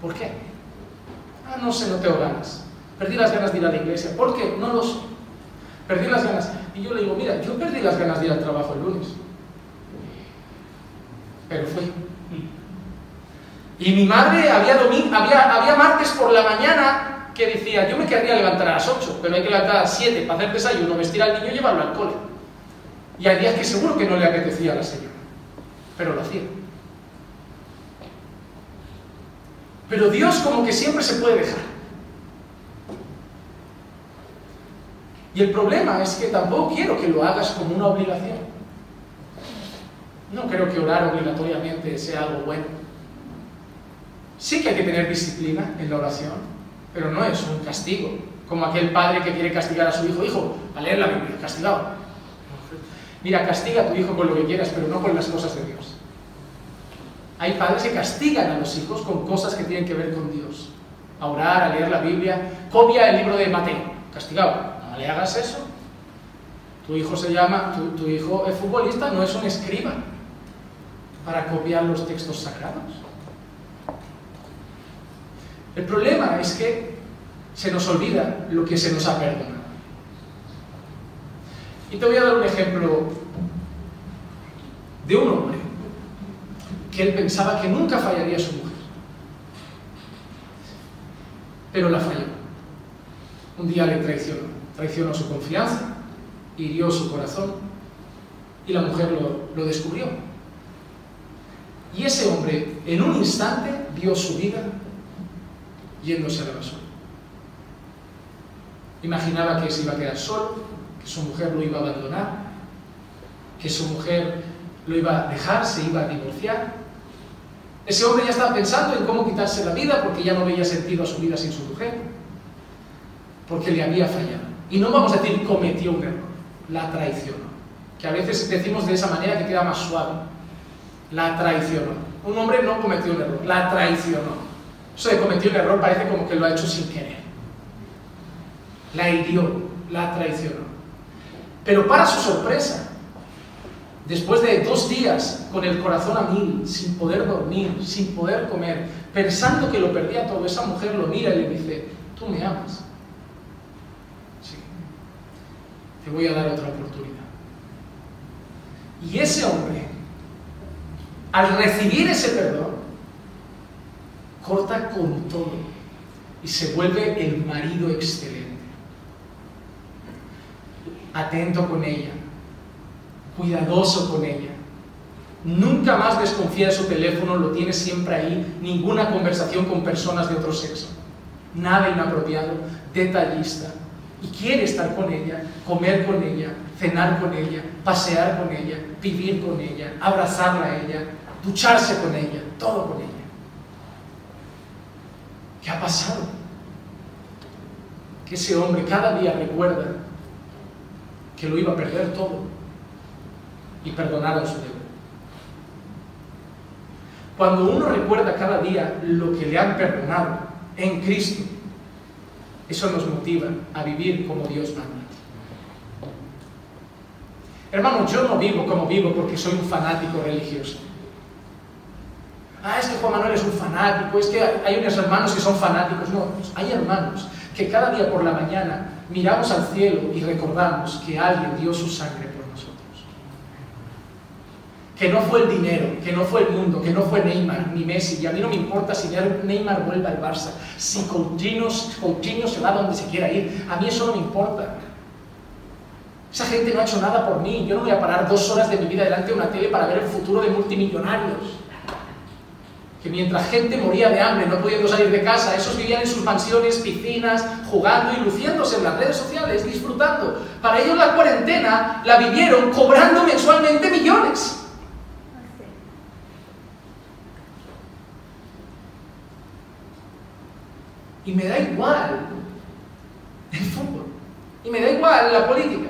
¿Por qué? Ah, no sé, no tengo ganas. Perdí las ganas de ir a la iglesia. ¿Por qué? No lo sé. Perdí las ganas. Y yo le digo, mira, yo perdí las ganas de ir al trabajo el lunes. Pero fui. Y mi madre había, había, había martes por la mañana que decía, yo me querría levantar a las 8, pero hay que levantar a las 7 para hacer desayuno, vestir al niño y llevarlo al cole. Y hay días que seguro que no le apetecía a la señora, pero lo hacía. Pero Dios como que siempre se puede dejar. Y el problema es que tampoco quiero que lo hagas como una obligación. No creo que orar obligatoriamente sea algo bueno. Sí que hay que tener disciplina en la oración, pero no es un castigo, como aquel padre que quiere castigar a su hijo, hijo, a leer la Biblia, castigado. Mira, castiga a tu hijo con lo que quieras, pero no con las cosas de Dios. Hay padres que castigan a los hijos con cosas que tienen que ver con Dios. A orar, a leer la Biblia. Copia el libro de Mateo. Castigado. No le hagas eso. Tu hijo se llama, tu, hijo es futbolista, no es un escriba para copiar los textos sagrados. El problema es que se nos olvida lo que se nos ha perdonado. Y te voy a dar un ejemplo de un hombre que él pensaba que nunca fallaría a su mujer. Pero la falló. Un día le traicionó. Traicionó su confianza, hirió su corazón y la mujer lo, descubrió. Y ese hombre en un instante dio su vida yéndose a la basura. Imaginaba que se iba a quedar solo, que su mujer lo iba a abandonar, que su mujer lo iba a dejar, se iba a divorciar. Ese hombre ya estaba pensando en cómo quitarse la vida porque ya no veía sentido a su vida sin su mujer, porque le había fallado. Y no vamos a decir cometió un error, la traicionó, que a veces decimos de esa manera que queda más suave. La traicionó. Un hombre no cometió un error, la traicionó. Eso de cometió un error parece como que lo ha hecho sin querer. La hirió, la traicionó. Pero para su sorpresa, después de dos días con el corazón a mil, sin poder dormir, sin poder comer, pensando que lo perdía todo, esa mujer lo mira y le dice, tú me amas. Sí, te voy a dar otra oportunidad. Y ese hombre, al recibir ese perdón, corta con todo y se vuelve el marido excelente. Atento con ella, cuidadoso con ella. Nunca más desconfía de su teléfono, lo tiene siempre ahí, ninguna conversación con personas de otro sexo. Nada inapropiado, detallista. Y quiere estar con ella, comer con ella, cenar con ella, pasear con ella, vivir con ella, abrazarla a ella, ducharse con ella, todo con ella. ¿Qué ha pasado? Que ese hombre cada día recuerda que lo iba a perder todo y perdonaron su deuda. Cuando uno recuerda cada día lo que le han perdonado en Cristo, eso nos motiva a vivir como Dios manda. Hermano, yo no vivo como vivo porque soy un fanático religioso. Ah, es que Juan Manuel es un fanático, es que hay unos hermanos que son fanáticos. No, hay hermanos que cada día por la mañana miramos al cielo y recordamos que alguien dio su sangre que no fue el dinero, que no fue el mundo, que no fue Neymar ni Messi, y a mí no me importa si Neymar vuelve al Barça, si Coutinho, Coutinho se va donde se quiera ir, a mí eso no me importa. Esa gente no ha hecho nada por mí, yo no voy a parar dos horas de mi vida delante de una tele para ver el futuro de multimillonarios que mientras gente moría de hambre, no pudiendo salir de casa, esos vivían en sus mansiones, piscinas, jugando y luciéndose en las redes sociales, disfrutando. Para ellos la cuarentena la vivieron cobrando mensualmente millones. Y me da igual el fútbol. Y me da igual la política.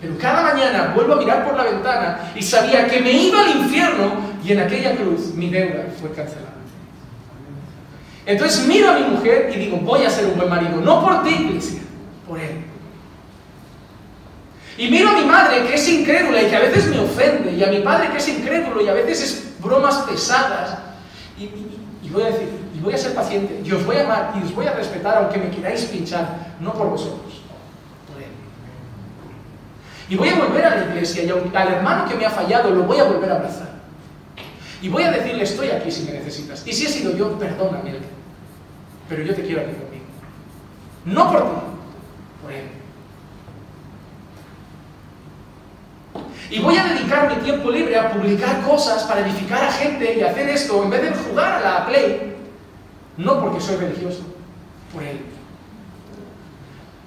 Pero cada mañana vuelvo a mirar por la ventana y sabía que me iba al infierno y en aquella cruz mi deuda fue cancelada. Entonces miro a mi mujer y digo, voy a ser un buen marido, no por ti, iglesia, por él. Y miro a mi madre que es incrédula y que a veces me ofende, y a mi padre que es incrédulo y a veces es bromas pesadas. Y, voy a decir, y voy a ser paciente, y os voy a amar y os voy a respetar aunque me queráis pinchar, no por vosotros, por él. Y voy a volver a la iglesia y al hermano que me ha fallado lo voy a volver a abrazar. Y voy a decirle, estoy aquí si me necesitas. Y si he sido yo, perdóname. Pero yo te quiero aquí conmigo. No por ti, por él. Y voy a dedicar mi tiempo libre a publicar cosas para edificar a gente y hacer esto en vez de jugar a la Play. No porque soy religioso, por Él.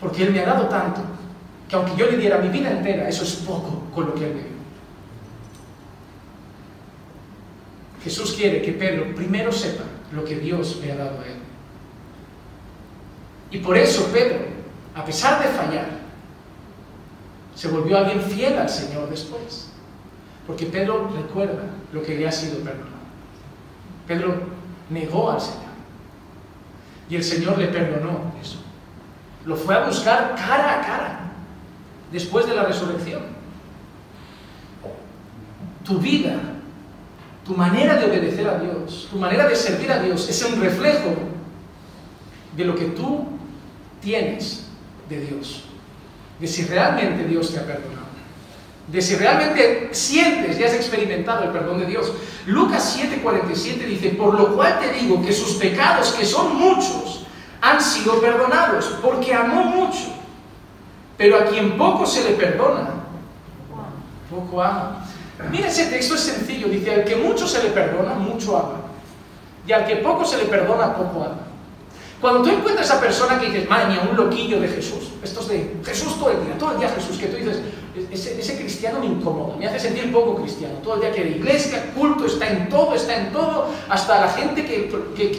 Porque Él me ha dado tanto que aunque yo le diera mi vida entera, eso es poco con lo que Él me dio. Jesús quiere que Pedro primero sepa lo que Dios le ha dado a él. Y por eso Pedro, a pesar de fallar, se volvió alguien fiel al Señor después. Porque Pedro recuerda lo que le ha sido perdonado. Pedro negó al Señor. Y el Señor le perdonó eso. Lo fue a buscar cara a cara después de la resurrección. Tu vida tu manera de obedecer a Dios, tu manera de servir a Dios es un reflejo de lo que tú tienes de Dios, de si realmente Dios te ha perdonado, de si realmente sientes y has experimentado el perdón de Dios. Lucas 7:47 dice, por lo cual te digo que sus pecados, que son muchos, han sido perdonados, porque amó mucho. Pero a quien poco se le perdona, poco ama. Mira, ese texto es sencillo. Dice, al que mucho se le perdona, mucho ama. Y al que poco se le perdona, poco ama. Cuando tú encuentras a esa persona que dices, mía, un loquillo de Jesús, estos de Jesús todo el día, todo el día Jesús, que tú dices, ese, cristiano me incomoda, me hace sentir poco cristiano, todo el día que la iglesia, culto, está en todo, está en todo, hasta la gente que,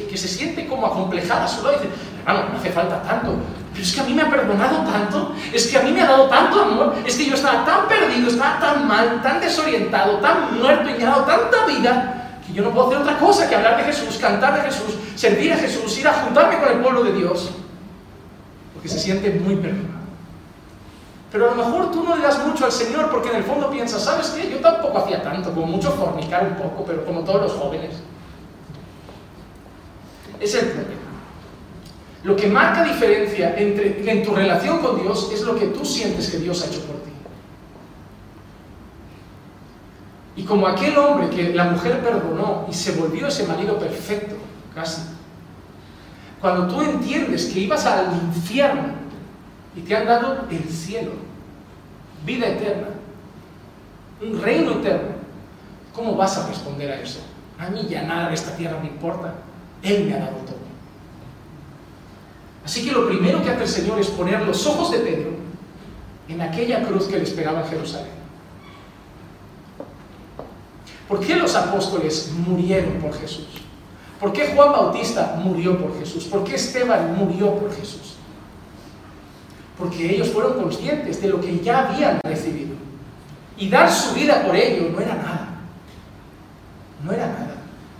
que, se siente como acomplejada a su lado, dice, hermano, no hace falta tanto, pero es que a mí me ha perdonado tanto, es que a mí me ha dado tanto amor, es que yo estaba tan perdido, estaba tan mal, tan desorientado, tan muerto y me ha dado tanta vida, que yo no puedo hacer otra cosa que hablar de Jesús, cantar de Jesús, servir a Jesús, ir a juntarme con el pueblo de Dios, porque se siente muy perdonado. Pero a lo mejor tú no le das mucho al Señor porque en el fondo piensas, ¿sabes qué? Yo tampoco hacía tanto, como mucho fornicar un poco, pero como todos los jóvenes. Es el problema. Lo que marca diferencia entre, en tu relación con Dios es lo que tú sientes que Dios ha hecho por ti. Y como aquel hombre que la mujer perdonó y se volvió ese marido perfecto, casi. Cuando tú entiendes que ibas al infierno y te han dado el cielo, vida eterna, un reino eterno, ¿cómo vas a responder a eso? A mí ya nada de esta tierra me importa. Él me ha dado todo. Así que lo primero que hace el Señor es poner los ojos de Pedro en aquella cruz que le esperaba en Jerusalén. ¿Por qué los apóstoles murieron por Jesús? ¿Por qué Juan Bautista murió por Jesús? ¿Por qué Esteban murió por Jesús? Porque ellos fueron conscientes de lo que ya habían recibido. Y dar su vida por ello no era nada. No era nada.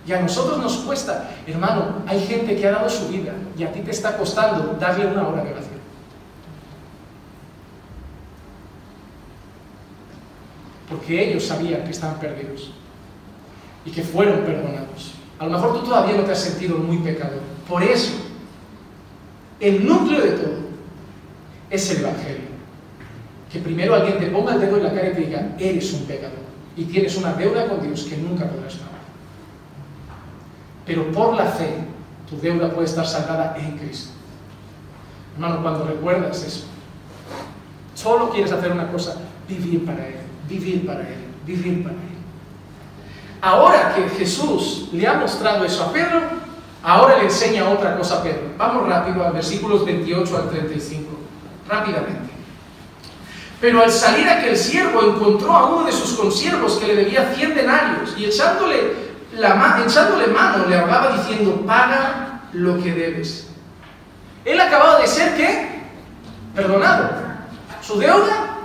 Y a nosotros nos cuesta, hermano, hay gente que ha dado su vida y a ti te está costando darle una hora de oración. Porque ellos sabían que estaban perdidos y que fueron perdonados. A lo mejor tú todavía no te has sentido muy pecador. Por eso, el núcleo de todo es el Evangelio. Que primero alguien te ponga el dedo en la cara y te diga, eres un pecador. y tienes una deuda con Dios que nunca podrás pagar. Pero por la fe, tu deuda puede estar saldada en Cristo. Hermano, cuando recuerdas eso, solo quieres hacer una cosa, vivir para Él, vivir para Él, vivir para Él. Ahora que Jesús le ha mostrado eso a Pedro, ahora le enseña otra cosa a Pedro. Vamos rápido a versículos 28 al 35, rápidamente. Pero al salir aquel siervo encontró a uno de sus consiervos que le debía 100 denarios y echándole, echándole mano le hablaba diciendo, paga lo que debes. Él acababa de ser, ¿qué? Perdonado. Su deuda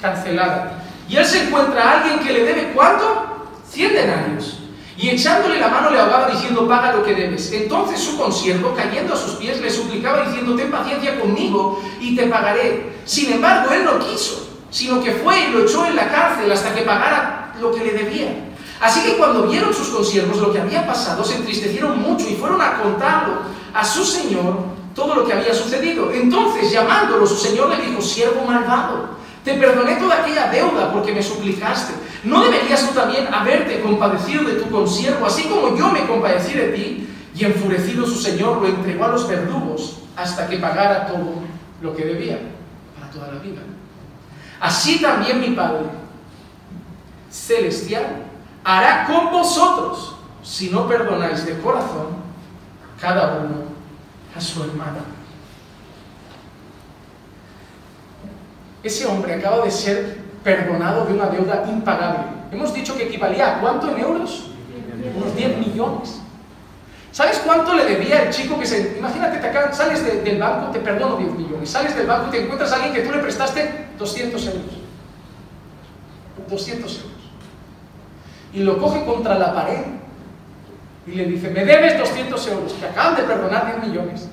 cancelada. Y él se encuentra a alguien que le debe cuánto? 100 denarios. Y echándole la mano le ahogaba diciendo, paga lo que debes. Entonces su consiervo, cayendo a sus pies, le suplicaba diciendo, ten paciencia conmigo y te pagaré. Sin embargo, él no quiso, sino que fue y lo echó en la cárcel hasta que pagara lo que le debía. Así que cuando vieron sus consiervos lo que había pasado, se entristecieron mucho y fueron a contarlo a su señor todo lo que había sucedido. Entonces, llamándolo, su señor le dijo, siervo malvado, te perdoné toda aquella deuda porque me suplicaste. ¿No deberías tú también haberte compadecido de tu consiervo, así como yo me compadecí de ti? Y enfurecido su señor lo entregó a los verdugos hasta que pagara todo lo que debía para toda la vida. Así también mi Padre celestial hará con vosotros si no perdonáis de corazón cada uno a su hermano. Ese hombre acaba de ser perdonado de una deuda impagable. Hemos dicho que equivalía a cuánto en euros? Unos 10 millones. ¿Sabes cuánto le debía el chico que se... Imagínate, te sales del banco, te perdono 10 millones. Sales del banco y te encuentras a alguien que tú le prestaste 200 euros. 200 euros. Y lo coge contra la pared y le dice, me debes 200 euros, que acaban de perdonar 10 millones.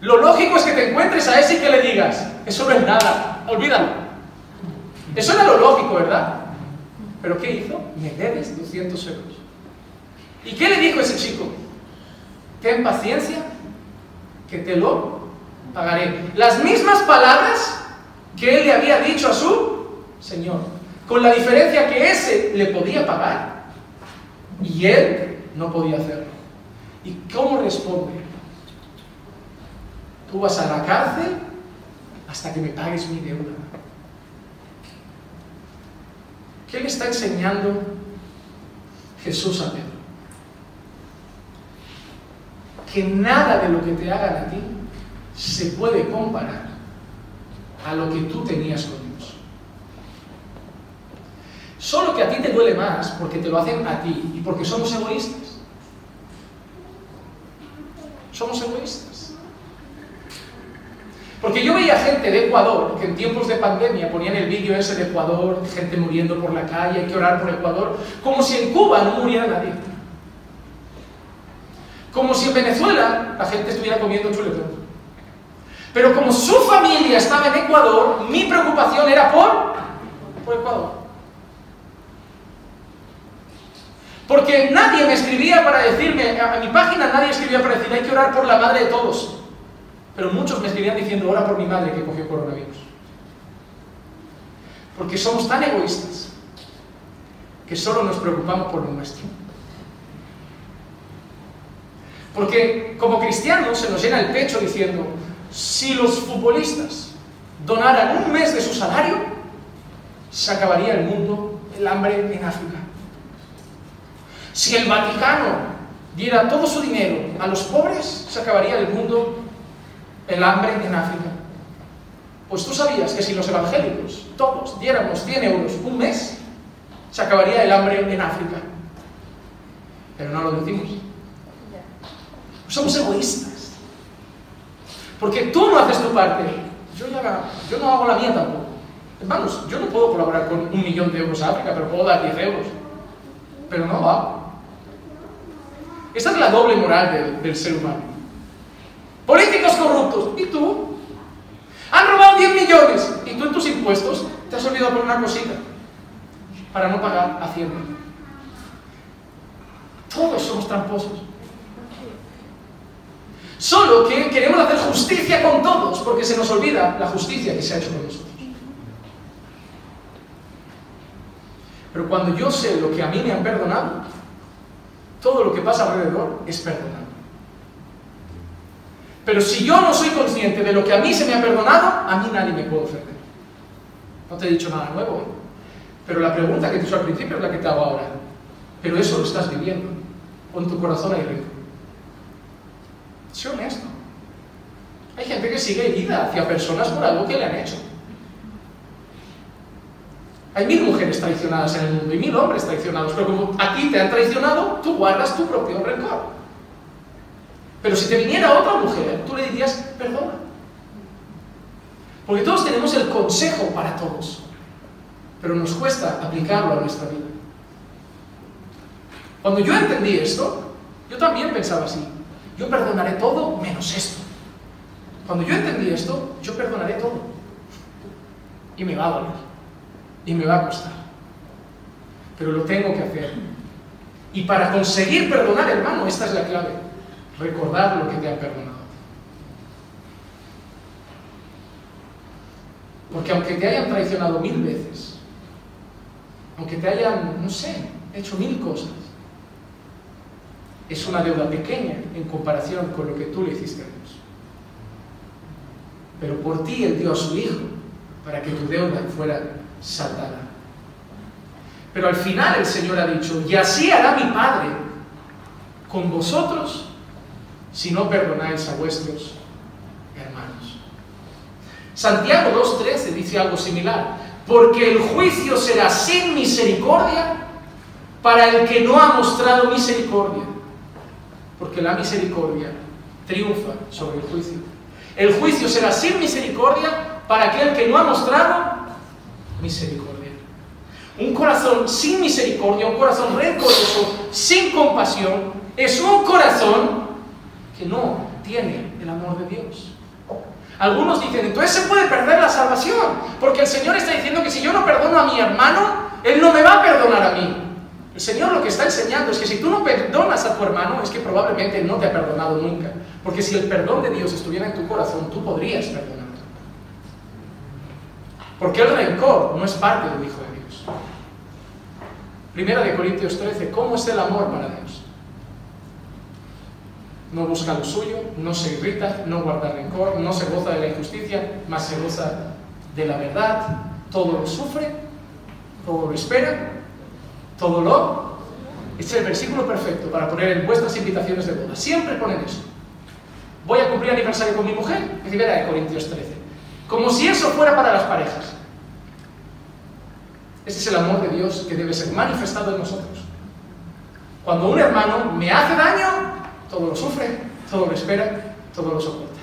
Lo lógico es que te encuentres a ese y que le digas, eso no es nada, olvídalo. Eso era lo lógico, ¿verdad? Pero ¿qué hizo? Me debes 200 euros. ¿Y qué le dijo ese chico? Ten paciencia, que te lo pagaré. Las mismas palabras que él le había dicho a su Señor, con la diferencia que ese le podía pagar y él no podía hacerlo. ¿Y cómo responde? Tú vas a la cárcel hasta que me pagues mi deuda. ¿Qué le está enseñando Jesús a Pedro? Que nada de lo que te hagan a ti se puede comparar a lo que tú tenías con. Solo que a ti te duele más porque te lo hacen a ti y porque somos egoístas. Somos egoístas. Porque yo veía gente de Ecuador que en tiempos de pandemia ponían el vídeo ese de Ecuador, gente muriendo por la calle, hay que orar por Ecuador, como si en Cuba no muriera nadie. Como si en Venezuela la gente estuviera comiendo chuletón. Pero como su familia estaba en Ecuador, mi preocupación era por, por Ecuador. Porque nadie me escribía para decirme, a mi página nadie escribía para decir, hay que orar por la madre de todos. Pero muchos me escribían diciendo, ora por mi madre que cogió coronavirus. Porque somos tan egoístas que solo nos preocupamos por lo nuestro. Porque como cristianos se nos llena el pecho diciendo, si los futbolistas donaran un mes de su salario, se acabaría el mundo, el hambre en África. Si el Vaticano diera todo su dinero a los pobres, se acabaría el mundo el hambre en África. Pues tú sabías que si los evangélicos, todos, diéramos 100 euros un mes, se acabaría el hambre en África. Pero no lo decimos. Somos egoístas. Porque tú no haces tu parte. Yo, yo no hago la mía tampoco. Vamos, yo no puedo colaborar con un millón de euros a África, pero puedo dar 10 euros. Pero no va. Esta es la doble moral del ser humano. Políticos corruptos. ¿Y tú? Han robado 10 millones. ¿Y tú en tus impuestos te has olvidado por una cosita? Para no pagar Hacienda. Todos somos tramposos. Solo que queremos hacer justicia con todos, porque se nos olvida la justicia que se ha hecho con nosotros. Pero cuando yo sé lo que a mí me han perdonado, todo lo que pasa alrededor es perdonado. Pero si yo no soy consciente de lo que a mí se me ha perdonado, a mí nadie me puede ofender. No te he dicho nada nuevo, ¿eh? pero la pregunta que te hizo al principio es la que te hago ahora. Pero eso lo estás viviendo. En tu corazón hay rencor. Sé honesto. Hay gente que sigue herida hacia personas por algo que le han hecho. Hay mil mujeres traicionadas en el mundo y mil hombres traicionados, pero como a ti te han traicionado, tú guardas tu propio rencor. Pero si te viniera otra mujer, tú le dirías, perdona. Porque todos tenemos el consejo para todos, pero nos cuesta aplicarlo a nuestra vida. Cuando yo entendí esto, yo también pensaba así, yo perdonaré todo menos esto. Cuando yo entendí esto, yo perdonaré todo. Y me va a doler. Y me va a costar. Pero lo tengo que hacer. Y para conseguir perdonar, hermano, esta es la clave recordar lo que te han perdonado. Porque aunque te hayan traicionado mil veces, aunque te hayan, no sé, hecho mil cosas, es una deuda pequeña en comparación con lo que tú le hiciste a Dios. Pero por ti Él dio a su Hijo para que tu deuda fuera saldada. Pero al final el Señor ha dicho, y así hará mi Padre con vosotros si no perdonáis a vuestros hermanos. Santiago 2.13 dice algo similar, porque el juicio será sin misericordia para el que no ha mostrado misericordia, porque la misericordia triunfa sobre el juicio. El juicio será sin misericordia para aquel que no ha mostrado misericordia. Un corazón sin misericordia, un corazón rencoroso, sin compasión, es un corazón que no tiene el amor de Dios. Algunos dicen, entonces se puede perder la salvación, porque el Señor está diciendo que si yo no perdono a mi hermano, Él no me va a perdonar a mí. El Señor lo que está enseñando es que si tú no perdonas a tu hermano, es que probablemente no te ha perdonado nunca. Porque si el perdón de Dios estuviera en tu corazón, tú podrías perdonar. Porque el rencor no es parte del Hijo de Dios. Primera de Corintios 13, ¿cómo es el amor para Dios? no busca lo suyo, no se irrita, no guarda rencor, no se goza de la injusticia, más se goza de la verdad, todo lo sufre, todo lo espera, todo lo... Es el versículo perfecto para poner en vuestras invitaciones de boda. Siempre ponen eso. Voy a cumplir aniversario con mi mujer, primera de Corintios 13. Como si eso fuera para las parejas. Este es el amor de Dios que debe ser manifestado en nosotros. Cuando un hermano me hace daño, todo lo sufre, todo lo espera, todo lo soporta.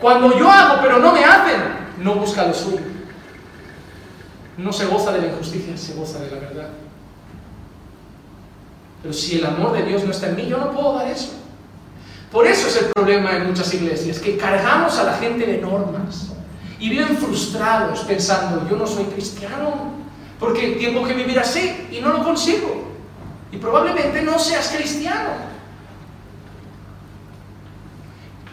Cuando yo hago pero no me hacen, no busca lo suyo. No se goza de la injusticia, se goza de la verdad. Pero si el amor de Dios no está en mí, yo no puedo dar eso. Por eso es el problema en muchas iglesias, que cargamos a la gente de normas y viven frustrados pensando, yo no soy cristiano, porque tengo que vivir así y no lo consigo. Y probablemente no seas cristiano.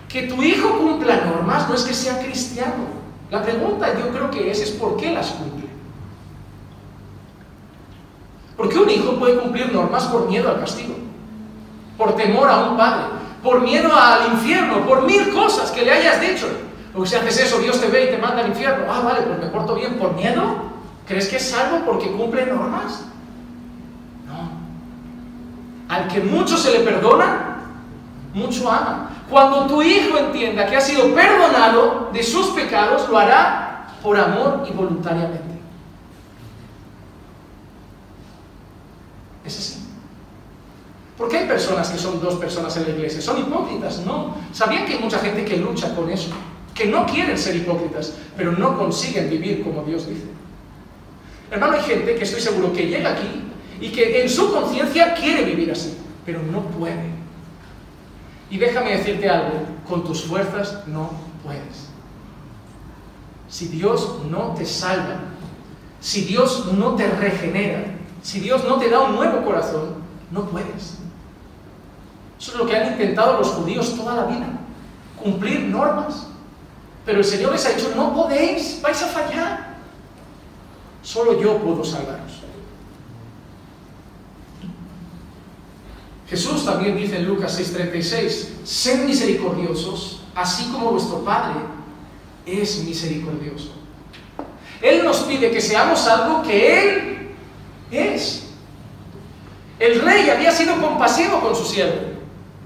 Que tu hijo cumpla normas no es que sea cristiano. La pregunta yo creo que es, es ¿por qué las cumple? Porque un hijo puede cumplir normas por miedo al castigo, por temor a un padre, por miedo al infierno, por mil cosas que le hayas dicho. O si haces eso, Dios te ve y te manda al infierno. Ah, vale, pues me porto bien por miedo. ¿Crees que es salvo porque cumple normas? No. Al que mucho se le perdona, mucho ama. Cuando tu hijo entienda que ha sido perdonado de sus pecados, lo hará por amor y voluntariamente. Es así. ¿Por qué hay personas que son dos personas en la iglesia? ¿Son hipócritas? No. ¿Sabían que hay mucha gente que lucha con eso? Que no quieren ser hipócritas, pero no consiguen vivir como Dios dice. Hermano, hay gente que estoy seguro que llega aquí y que en su conciencia quiere vivir así, pero no puede. Y déjame decirte algo, con tus fuerzas no puedes. Si Dios no te salva, si Dios no te regenera, si Dios no te da un nuevo corazón, no puedes. Eso es lo que han intentado los judíos toda la vida, cumplir normas. Pero el Señor les ha dicho, no podéis, vais a fallar. Solo yo puedo salvaros. Jesús también dice en Lucas 6:36, sed misericordiosos, así como vuestro Padre es misericordioso. Él nos pide que seamos algo que Él es. El rey había sido compasivo con su siervo.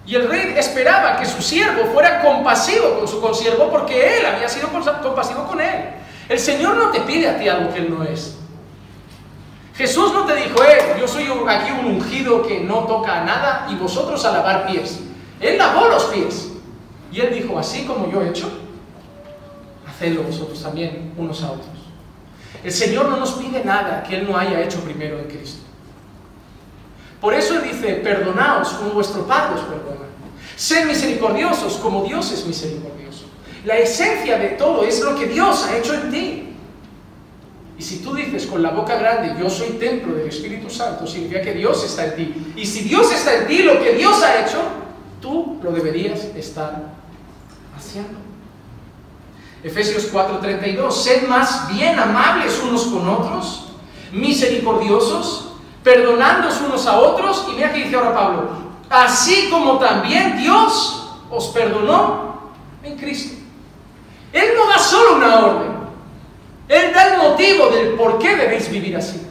Y el rey esperaba que su siervo fuera compasivo con su consiervo porque él había sido compasivo con él. El Señor no te pide a ti algo que Él no es. Jesús no te dijo, eh, yo soy aquí un ungido que no toca a nada y vosotros a lavar pies. Él lavó los pies. Y Él dijo, así como yo he hecho, hacedlo vosotros también unos a otros. El Señor no nos pide nada que Él no haya hecho primero en Cristo. Por eso dice, perdonaos como vuestro Padre os perdona. Sed misericordiosos como Dios es misericordioso. La esencia de todo es lo que Dios ha hecho en ti. Y si tú dices con la boca grande, yo soy templo del Espíritu Santo, significa que Dios está en ti. Y si Dios está en ti, lo que Dios ha hecho, tú lo deberías estar haciendo. Efesios 4:32, sed más bien amables unos con otros, misericordiosos, perdonándoos unos a otros. Y mira que dice ahora Pablo, así como también Dios os perdonó en Cristo. Él no da solo una orden, Él da el motivo del por qué debéis vivir así.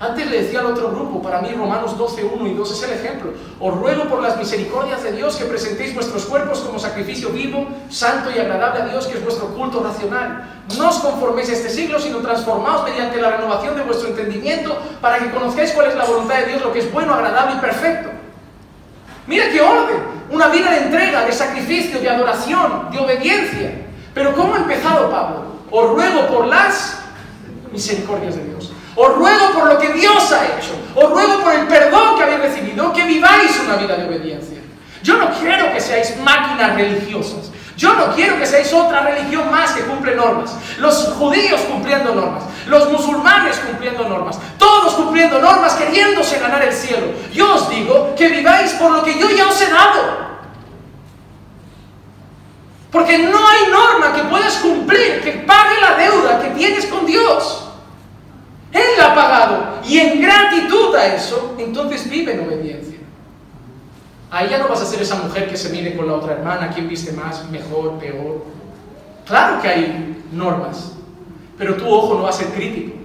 Antes le decía al otro grupo, para mí Romanos 12, 1 y 2 es el ejemplo. Os ruego por las misericordias de Dios que presentéis vuestros cuerpos como sacrificio vivo, santo y agradable a Dios, que es vuestro culto racional. No os conforméis a este siglo, sino transformaos mediante la renovación de vuestro entendimiento para que conozcáis cuál es la voluntad de Dios, lo que es bueno, agradable y perfecto. Mira qué orden, una vida de entrega, de sacrificio, de adoración, de obediencia. Pero ¿cómo ha empezado Pablo? Os ruego por las misericordias de Dios. Os ruego por lo que Dios ha hecho. Os ruego por el perdón que habéis recibido, que viváis una vida de obediencia. Yo no quiero que seáis máquinas religiosas. Yo no quiero que seáis otra religión más que cumple normas. Los judíos cumpliendo normas, los musulmanes cumpliendo normas, todos cumpliendo normas queriéndose ganar el cielo. Yo os digo que viváis por lo que yo ya os he dado. Porque no hay norma que puedas cumplir que pague la deuda que tienes con Dios. Él la ha pagado. Y en gratitud a eso, entonces vive en obediencia. Ahí ya no vas a ser esa mujer que se mide con la otra hermana, quién viste más, mejor, peor. Claro que hay normas, pero tu ojo no va a ser crítico.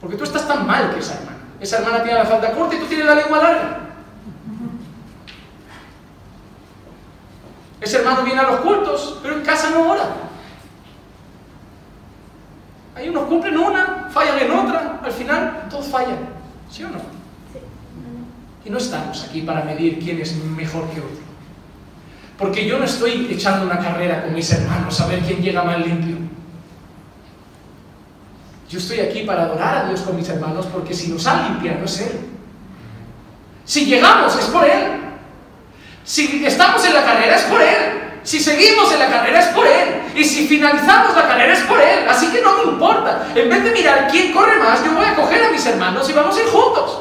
Porque tú estás tan mal que esa hermana. Esa hermana tiene la falda corta y tú tienes la lengua larga. Ese hermano viene a los cultos, pero en casa no ora. Hay unos cumplen una, fallan en otra, al final todos fallan. ¿Sí o no? Y no estamos aquí para medir quién es mejor que otro. Porque yo no estoy echando una carrera con mis hermanos a ver quién llega más limpio. Yo estoy aquí para adorar a Dios con mis hermanos porque si nos ha limpiado es Él. Si llegamos es por Él. Si estamos en la carrera es por Él. Si seguimos en la carrera es por Él. Y si finalizamos la carrera es por Él. Así que no me importa. En vez de mirar quién corre más, yo voy a coger a mis hermanos y vamos a ir juntos.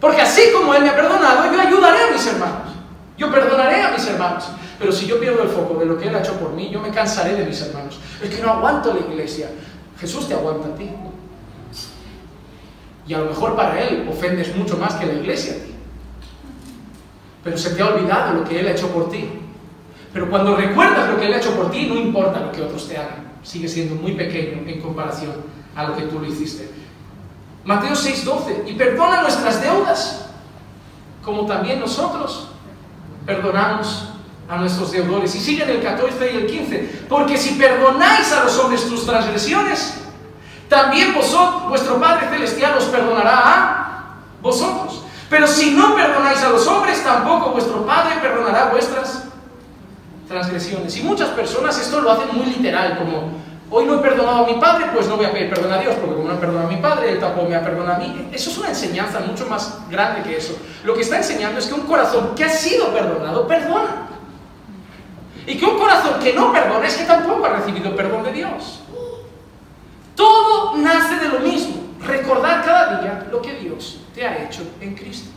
Porque así como Él me ha perdonado, yo ayudaré a mis hermanos. Yo perdonaré a mis hermanos. Pero si yo pierdo el foco de lo que Él ha hecho por mí, yo me cansaré de mis hermanos. Es que no aguanto la iglesia. Jesús te aguanta a ti. Y a lo mejor para Él ofendes mucho más que la iglesia a ti. Pero se te ha olvidado lo que Él ha hecho por ti. Pero cuando recuerdas lo que Él ha hecho por ti, no importa lo que otros te hagan. Sigue siendo muy pequeño en comparación a lo que tú lo hiciste. Mateo 6:12, y perdona nuestras deudas, como también nosotros perdonamos a nuestros deudores. Y siguen el 14 y el 15, porque si perdonáis a los hombres tus transgresiones, también vosotros, vuestro Padre Celestial os perdonará a vosotros. Pero si no perdonáis a los hombres, tampoco vuestro Padre perdonará vuestras transgresiones. Y muchas personas esto lo hacen muy literal, como Hoy no he perdonado a mi padre, pues no voy a pedir perdón a Dios, porque como no he perdonado a mi padre, él tampoco me ha perdonado a mí. Eso es una enseñanza mucho más grande que eso. Lo que está enseñando es que un corazón que ha sido perdonado, perdona. Y que un corazón que no perdona es que tampoco ha recibido perdón de Dios. Todo nace de lo mismo. Recordar cada día lo que Dios te ha hecho en Cristo.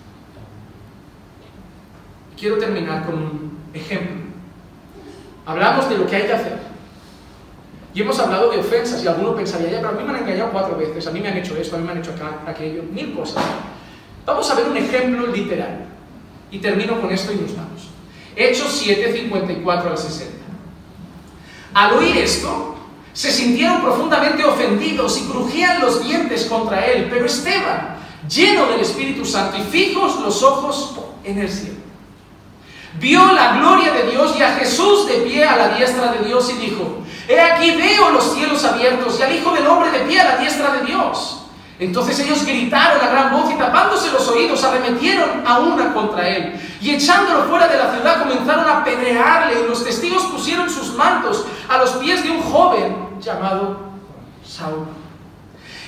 Quiero terminar con un ejemplo. Hablamos de lo que hay que hacer. Y hemos hablado de ofensas y alguno pensaría, ya, pero a mí me han engañado cuatro veces, a mí me han hecho esto, a mí me han hecho aquello, mil cosas. Vamos a ver un ejemplo literal. Y termino con esto y nos vamos. Hechos 7, 54 al 60. Al oír esto, se sintieron profundamente ofendidos y crujían los dientes contra él, pero Esteban, lleno del Espíritu Santo y fijos los ojos en el cielo, vio la gloria de Dios y a Jesús de pie a la diestra de Dios y dijo, he aquí veo los cielos abiertos y al Hijo del Hombre de pie a la diestra de Dios. Entonces ellos gritaron a gran voz y tapándose los oídos arremetieron a una contra él. Y echándolo fuera de la ciudad comenzaron a apedrearle y los testigos pusieron sus mantos a los pies de un joven llamado Saúl.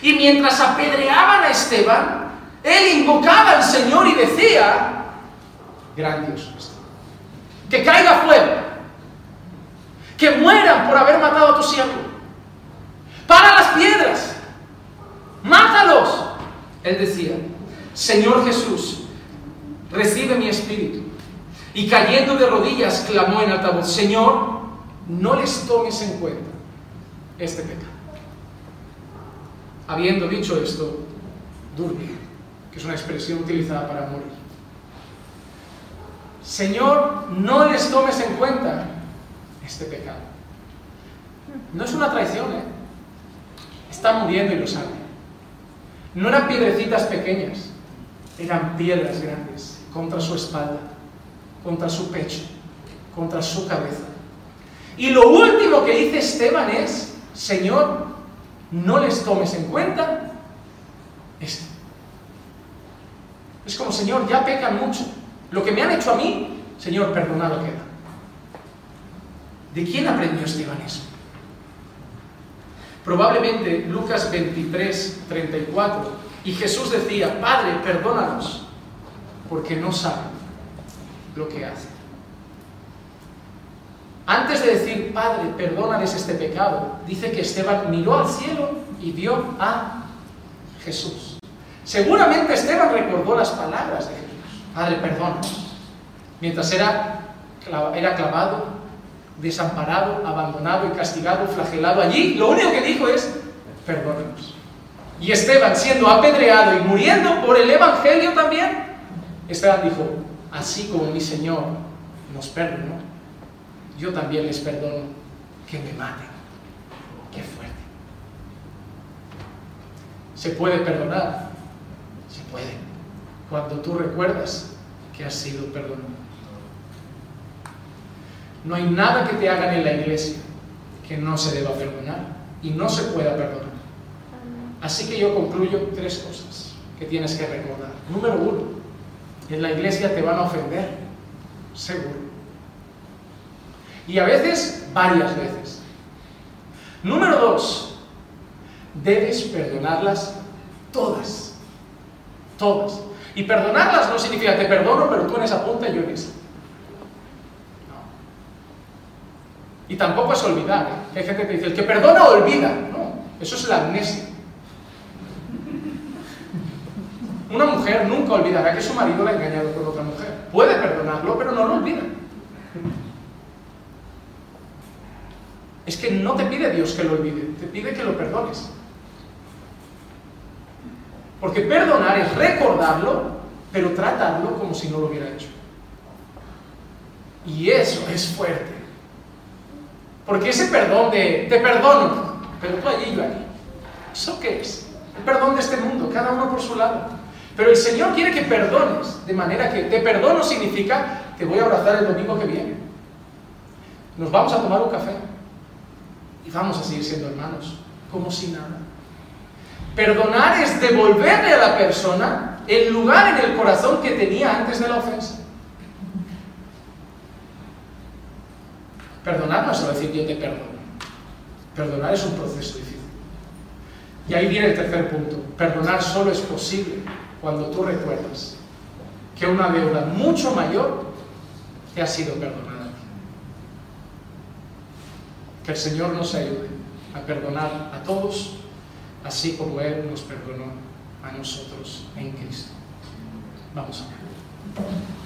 Y mientras apedreaban a Esteban, él invocaba al Señor y decía, grandioso que caiga fuego, que mueran por haber matado a tu siervo, para las piedras mátalos. Él decía, Señor Jesús, recibe mi espíritu. Y cayendo de rodillas, clamó en alta voz, Señor, no les tomes en cuenta este pecado. Habiendo dicho esto, durmió, que es una expresión utilizada para morir. Señor, no les tomes en cuenta este pecado. No es una traición, ¿eh? Está muriendo y lo sabe. No eran piedrecitas pequeñas, eran piedras grandes contra su espalda, contra su pecho, contra su cabeza. Y lo último que dice Esteban es, Señor, no les tomes en cuenta esto. Es como, Señor, ya pecan mucho. Lo que me han hecho a mí, Señor, perdonado queda. ¿De quién aprendió Esteban eso? Probablemente Lucas 23, 34. Y Jesús decía, Padre, perdónanos, porque no saben lo que hacen. Antes de decir, Padre, perdónales este pecado, dice que Esteban miró al cielo y vio a Jesús. Seguramente Esteban recordó las palabras de Jesús. Padre, perdónanos. Mientras era, era clavado desamparado, abandonado y castigado, flagelado allí, lo único que dijo es, perdónenos. Y Esteban, siendo apedreado y muriendo por el Evangelio también, Esteban dijo, así como mi Señor nos perdonó, yo también les perdono que me maten. Qué fuerte. ¿Se puede perdonar? Se puede. Cuando tú recuerdas que has sido perdonado. No hay nada que te hagan en la iglesia que no se deba perdonar y no se pueda perdonar. Así que yo concluyo tres cosas que tienes que recordar. Número uno, en la iglesia te van a ofender, seguro. Y a veces, varias veces. Número dos, debes perdonarlas todas. Todas. Y perdonarlas no significa te perdono, pero tú en esa punta y yo en esa. Y tampoco es olvidar. ¿eh? Hay gente que dice, el que perdona olvida. No, eso es la amnesia. Una mujer nunca olvidará que su marido la ha engañado con otra mujer. Puede perdonarlo, pero no lo olvida. Es que no te pide Dios que lo olvide, te pide que lo perdones. Porque perdonar es recordarlo, pero tratarlo como si no lo hubiera hecho. Y eso es fuerte. Porque ese perdón de te perdono, pero tú allí y yo aquí, ¿eso qué es? El perdón de este mundo, cada uno por su lado. Pero el Señor quiere que perdones, de manera que te perdono significa te voy a abrazar el domingo que viene. Nos vamos a tomar un café y vamos a seguir siendo hermanos, como si nada. Perdonar es devolverle a la persona el lugar en el corazón que tenía antes de la ofensa. Perdonar no es decir yo te perdono. Perdonar es un proceso difícil. Y ahí viene el tercer punto. Perdonar solo es posible cuando tú recuerdas que una deuda mucho mayor te ha sido perdonada. Que el Señor nos ayude a perdonar a todos, así como Él nos perdonó a nosotros en Cristo. Vamos a ver.